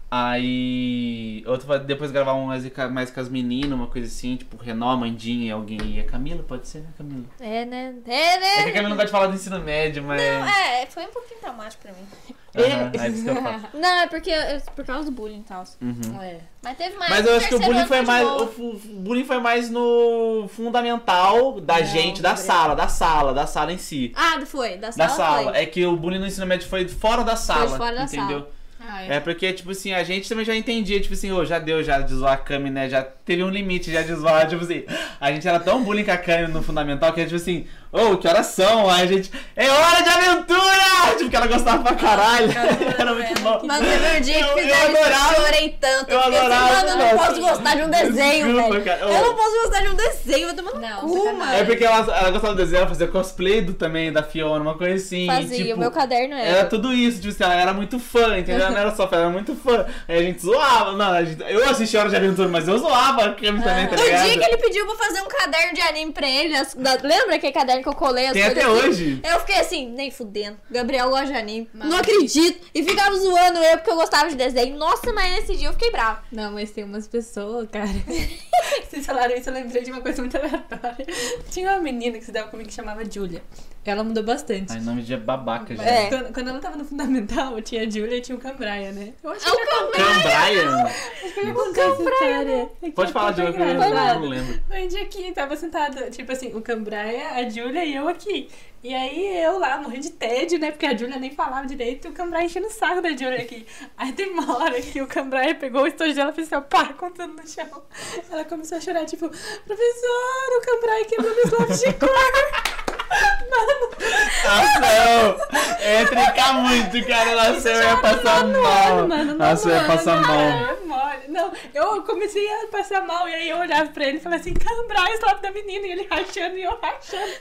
Aí. Outro vai depois gravar um mais, com- mais com as meninas, uma coisa assim, tipo Renó, Mandinha e alguém. E a Camila, pode ser, né, Camila? É, né? É, né? É que a Camila não gosta de falar do ensino médio, mas. Não, é, foi um pouquinho traumático pra mim. Aham, é isso que eu falo. Não, é porque é por causa do bullying e tal. Uhum. É. Mas teve mais. Mas eu acho que o bullying foi mais. O bullying foi mais no fundamental da Não, gente, da sala, da sala, da sala em si. Ah, foi. Da sala. Da sala. Foi. É que o bullying no ensino médio foi fora da sala. fora da entendeu? Ah, é. É porque, tipo assim, a gente também já entendia, tipo assim, ô, já deu já de zoar a Cami, né? Já teve um limite já de zoar, tipo assim. A gente era tão bullying com a Cami no fundamental que, tipo assim, ô, que horas são? Aí a gente, é hora de aventura! Tipo, que ela gostava pra caralho. Era muito bom. Mano, teve um dia que Eu- eu fizeram isso, adorava. eu chorei tanto. Eu assim, adorava, mano, eu não posso gostar de um desenho, Desculpa, velho. Eu não posso gostar de um desenho, vai tomar no Não, cu, sacanagem. mano. É porque ela, ela gostava do desenho, ela fazia cosplay do, também da Fiona, uma coisa assim. Fazia, tipo, o meu caderno era. Era tudo isso, tipo assim, ela era muito fã, entendeu? Ela não era só fã, ela era muito fã. Aí a gente zoava, não, a gente- eu assisti Hora de Aventura, mas eu zoava a Cami também, tá No ligado? dia que ele pediu pra fazer um caderno de anime pra ele, da- lembra aquele caderno que eu colei as Tem coisas até assim? hoje. Eu fiquei assim, nem fudendo. Gabriel gosta de anime. Mas- Não acredito. E ficava zoando eu porque eu gostava de desenho. Nossa, mas nesse dia eu fiquei brava. Não, mas tem umas pessoas, cara. Vocês falaram isso, eu lembrei de uma coisa muito aleatória. Tinha uma menina que se dava comigo que chamava Julia. Ela mudou bastante. Ai, nome de babaca já. É. Quando, quando ela tava no fundamental, tinha a Júlia e tinha o Cambraia, né? Eu acho É o Cambraia? que eu contei essa história. É que Pode é falar de muito eu engraçado. não lembro. Foi um dia que tava sentada, tipo assim, o Cambraia, a Júlia e eu aqui. E aí eu lá, morrendo de tédio, né? Porque a Júlia nem falava direito e o Cambraia enchendo o saco da Júlia aqui. Aí tem uma hora que o Cambraia pegou o estojo dela e fez assim, ó, pá, contando no chão. Ela começou a chorar, tipo, professor, o Cambraia quebrou meus lápis de cor. Eu ia trincar muito, cara. Eu ia passar mal. Mano, eu ia passar mal. É. Não, eu comecei a passar mal e aí eu olhava pra ele e falei assim, Cambraia, esse lápis da menina. E ele rachando e eu rachando.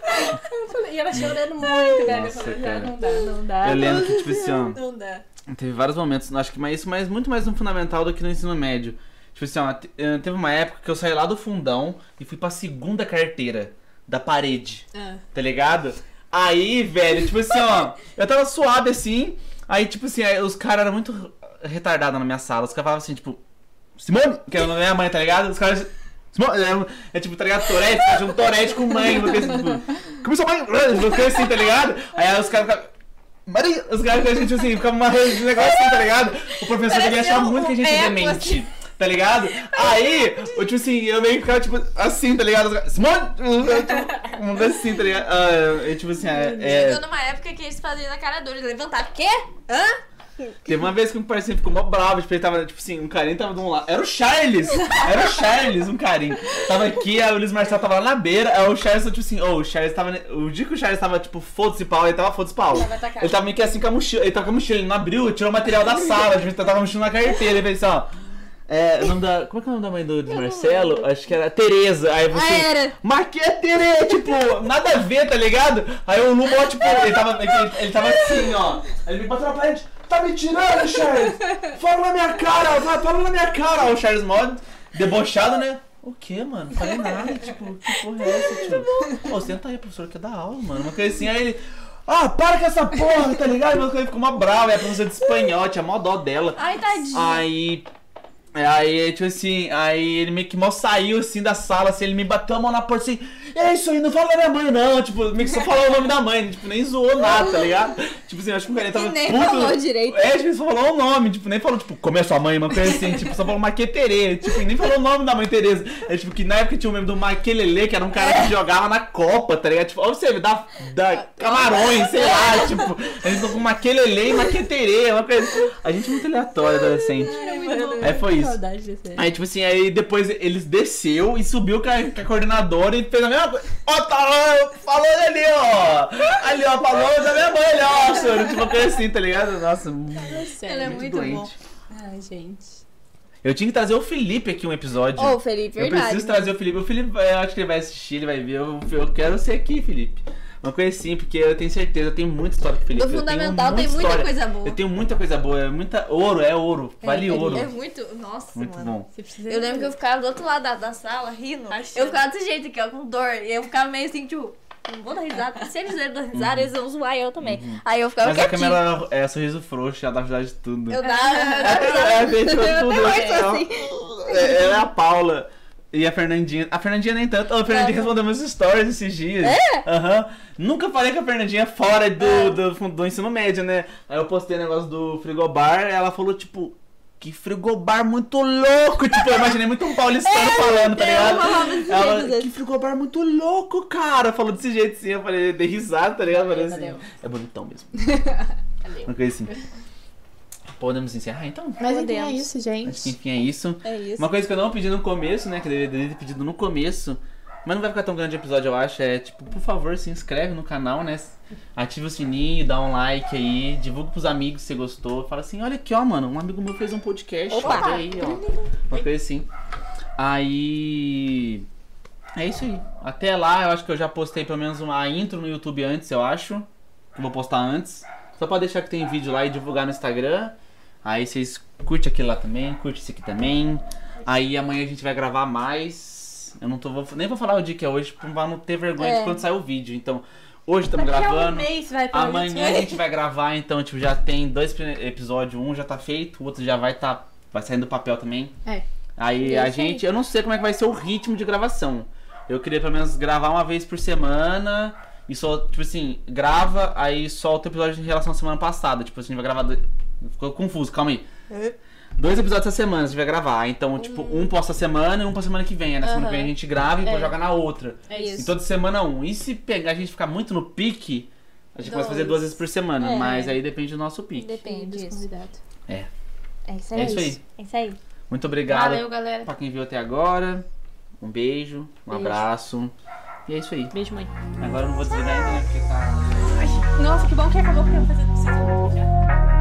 Eu falei- e ela chorando muito, velho. Nossa, eu falei, cara. "Ah, não dá, não dá. Eu lembro que, tipo assim, ó, Não dá. Teve vários momentos, acho que isso mais, muito mais no fundamental do que no ensino médio. Tipo assim, ó, eh, teve uma época que eu saí lá do fundão e fui pra segunda carteira da parede, Ah. tá ligado? Aí, velho, tipo assim, ó, eu tava suave assim, aí, tipo assim, aí os caras eram muito retardados na minha sala. Os caras falavam assim, tipo, Simone, que era o nome da minha mãe, tá ligado? Os caras. Simone, é, é tipo, tá ligado? Torete, você um torete com mãe, uma coisa assim, tipo, como sua mãe? Coisa assim, tá ligado? Aí os caras ficavam. Maria! Os caras, tipo assim, ficava uma um negócio assim, tá ligado? O professor devia achar Pareceu muito que a gente é demente. assim. Tá ligado? Aí, eu, tipo assim, eu meio que ficava, tipo, assim, tá ligado? Simone! Coisa assim, tá ligado? Ah, eu, tipo assim, é. é- Chegou numa época que eles faziam na cara dura, eles levantavam. Quê? Hã? Teve uma vez que um parceiro ficou mó bravo, tipo, ele tava, tipo assim, um carinho tava de um lado. Era o Charles! Era o Charles, um carinho. Tava aqui, aí o Luiz Marcelo tava lá na beira, aí o Charles, tipo assim, ô, o Charles tava. O dia que o Charles tava, tipo, foda-se pau, ele tava foda-se pau. Ele tava meio que assim com a mochila, ele tava com a mochila, ele não abriu, tirou o material da sala, tipo, tava com a mochila na carteira, ele fez assim, ó. É, o nome da. Como é que é o nome da mãe do Luiz Marcelo? Acho que era Tereza. Aí você. Ah, era. Mas que é Tereza? Tipo, nada a ver, tá ligado? Aí o Lumó, tipo, ele tava, ele, ele tava assim, ó. Ele me bateu na parede. Tá me tirando, Charles? Fala na minha cara, vai, fala na minha cara. O Charles Mod, debochado, né? O que, mano? Não falei nada, tipo, que porra é essa, tio? Pô, senta aí, professor, quer dar aula, mano. Uma coisa assim, aí ele. Ah, para com essa porra, tá ligado? Mas ele ficou uma brava, é professora de espanhol, tinha mó dó dela. Ai, tadinho. Aí. Aí, tipo assim, aí ele meio que mal saiu assim da sala, assim, ele me bateu a mão na porta assim, é isso aí, não fala da minha mãe, não. Tipo, meio que só falou o nome da mãe, tipo, nem zoou nada, tá ligado? Tipo assim, eu acho que o cara tava. Nem puto. falou direito. É, tipo, só falou o nome, tipo, nem falou, tipo, como é sua mãe, uma coisa assim, tipo, só falou Maqueterê, tipo, e nem falou o nome da mãe Tereza. É tipo, que na época tinha o meme do Maquelele, que era um cara que jogava na Copa, tá ligado? Tipo, ou você da, da Camarões, sei lá, tipo, a gente com Maquelele e Maqueterê, uma coisa. assim. A gente é muito aleatório, adolescente. Aí foi isso. Saudade desse. Aí, tipo assim, aí depois eles desceu e subiu com a, com a coordenadora e fez a mesma coisa. Ó, tá lá, falou ali, ó. Ali, ó, falou da minha mãe, ali, ó, senhor. Tipo, uma coisa assim, tá ligado? Nossa, Ele é muito doente. bom. Ai, gente. Eu tinha que trazer o Felipe aqui um episódio. Ô, Felipe, eu verdade. preciso trazer o Felipe. O Felipe, eu acho que ele vai assistir, ele vai ver. Eu, eu quero ser aqui, Felipe. Uma coisa assim, porque eu tenho certeza, eu tenho muita história com o Felipe. Tenho Fundamental tem muita história. coisa boa. Eu tenho muita coisa boa, é muita. Ouro, é ouro. Vale é, ouro. É muito. Nossa, Muito mano. bom. Eu lembro que eu ficava do outro lado da, da sala rindo. Achando. Eu ficava desse jeito aqui, ó, com dor. E eu ficava meio assim, tipo, não vou dar risada. Se eles dão risada, eles vão zoar eu também. Aí eu ficava Uhum. Mas a câmera é sorriso frouxo, ela dá ajudar de tudo. Eu dava. Eu dava É, é, sou assim. É, Ela é a Paula. E a Fernandinha. A Fernandinha nem tanto. A Fernandinha Aham. respondeu meus stories esses dias. É? Aham. Nunca falei com a Fernandinha fora do, do, do, do ensino médio, né? Aí eu postei o negócio do frigobar. Ela falou, tipo. Que frigobar muito louco! Tipo, eu imaginei muito um paulistano falando, tá eu ligado? Ela, jeito, que frigobar muito louco, cara! Falou desse jeito assim, eu falei, dei risada, tá ligado? Falei assim, Valeu. é bonitão mesmo. Valeu. Uma coisa assim. Podemos encerrar então? Mas enfim, é isso, Acho que gente. enfim é isso. É isso. Uma coisa que eu não pedi no começo, né? Que eu deveria ter pedido no começo. Mas não vai ficar tão grande o episódio, eu acho. É tipo, por favor, se inscreve no canal, né? Ativa o sininho, dá um like aí, divulga pros amigos se você gostou. Fala assim, olha aqui, ó, mano, um amigo meu fez um podcast. Opa! Olha aí, ó. Uma coisa assim. Aí. É isso aí. Até lá, eu acho que eu já postei pelo menos uma intro no YouTube antes, eu acho. Que eu vou postar antes. Só pra deixar que tem vídeo lá e divulgar no Instagram. Aí vocês curtem aquele lá também, curte esse aqui também. Aí amanhã a gente vai gravar mais. Eu não tô. vou- nem vou falar o dia que é hoje, pra não ter vergonha de É. quando sair o vídeo. Então, hoje estamos Daqui a um gravando. mês vai Amanhã a gente vai gravar, então, tipo, já tem dois episódios, um já tá feito, o outro já vai tá. Vai saindo do papel também. É. Aí a aí. gente. Eu não sei como é que vai ser o ritmo de gravação. Eu queria pelo menos gravar uma vez por semana e só, tipo assim, grava, aí solta o episódio em relação à semana passada. Tipo assim, a gente vai gravar. Ficou confuso, calma aí. Dois episódios essa semana a gente vai gravar. Então, tipo, um posta a semana e um pra semana que vem. Aí na semana que vem a gente grava e depois É. joga na outra. É Isso. isso. E toda semana um. E se pegar a gente ficar muito no pique, a gente a fazer duas vezes por semana. É. Mas aí depende do nosso pique. Depende Dos convidados. É isso aí. É isso aí. É isso aí. Muito obrigado Valeu, galera. pra quem viu até agora. Um beijo, um Beijo. abraço. E é isso aí. Beijo, mãe. Agora eu não vou desligar ainda, né? Porque tá. Nossa, que bom que acabou, porque eu vou fazer vocês.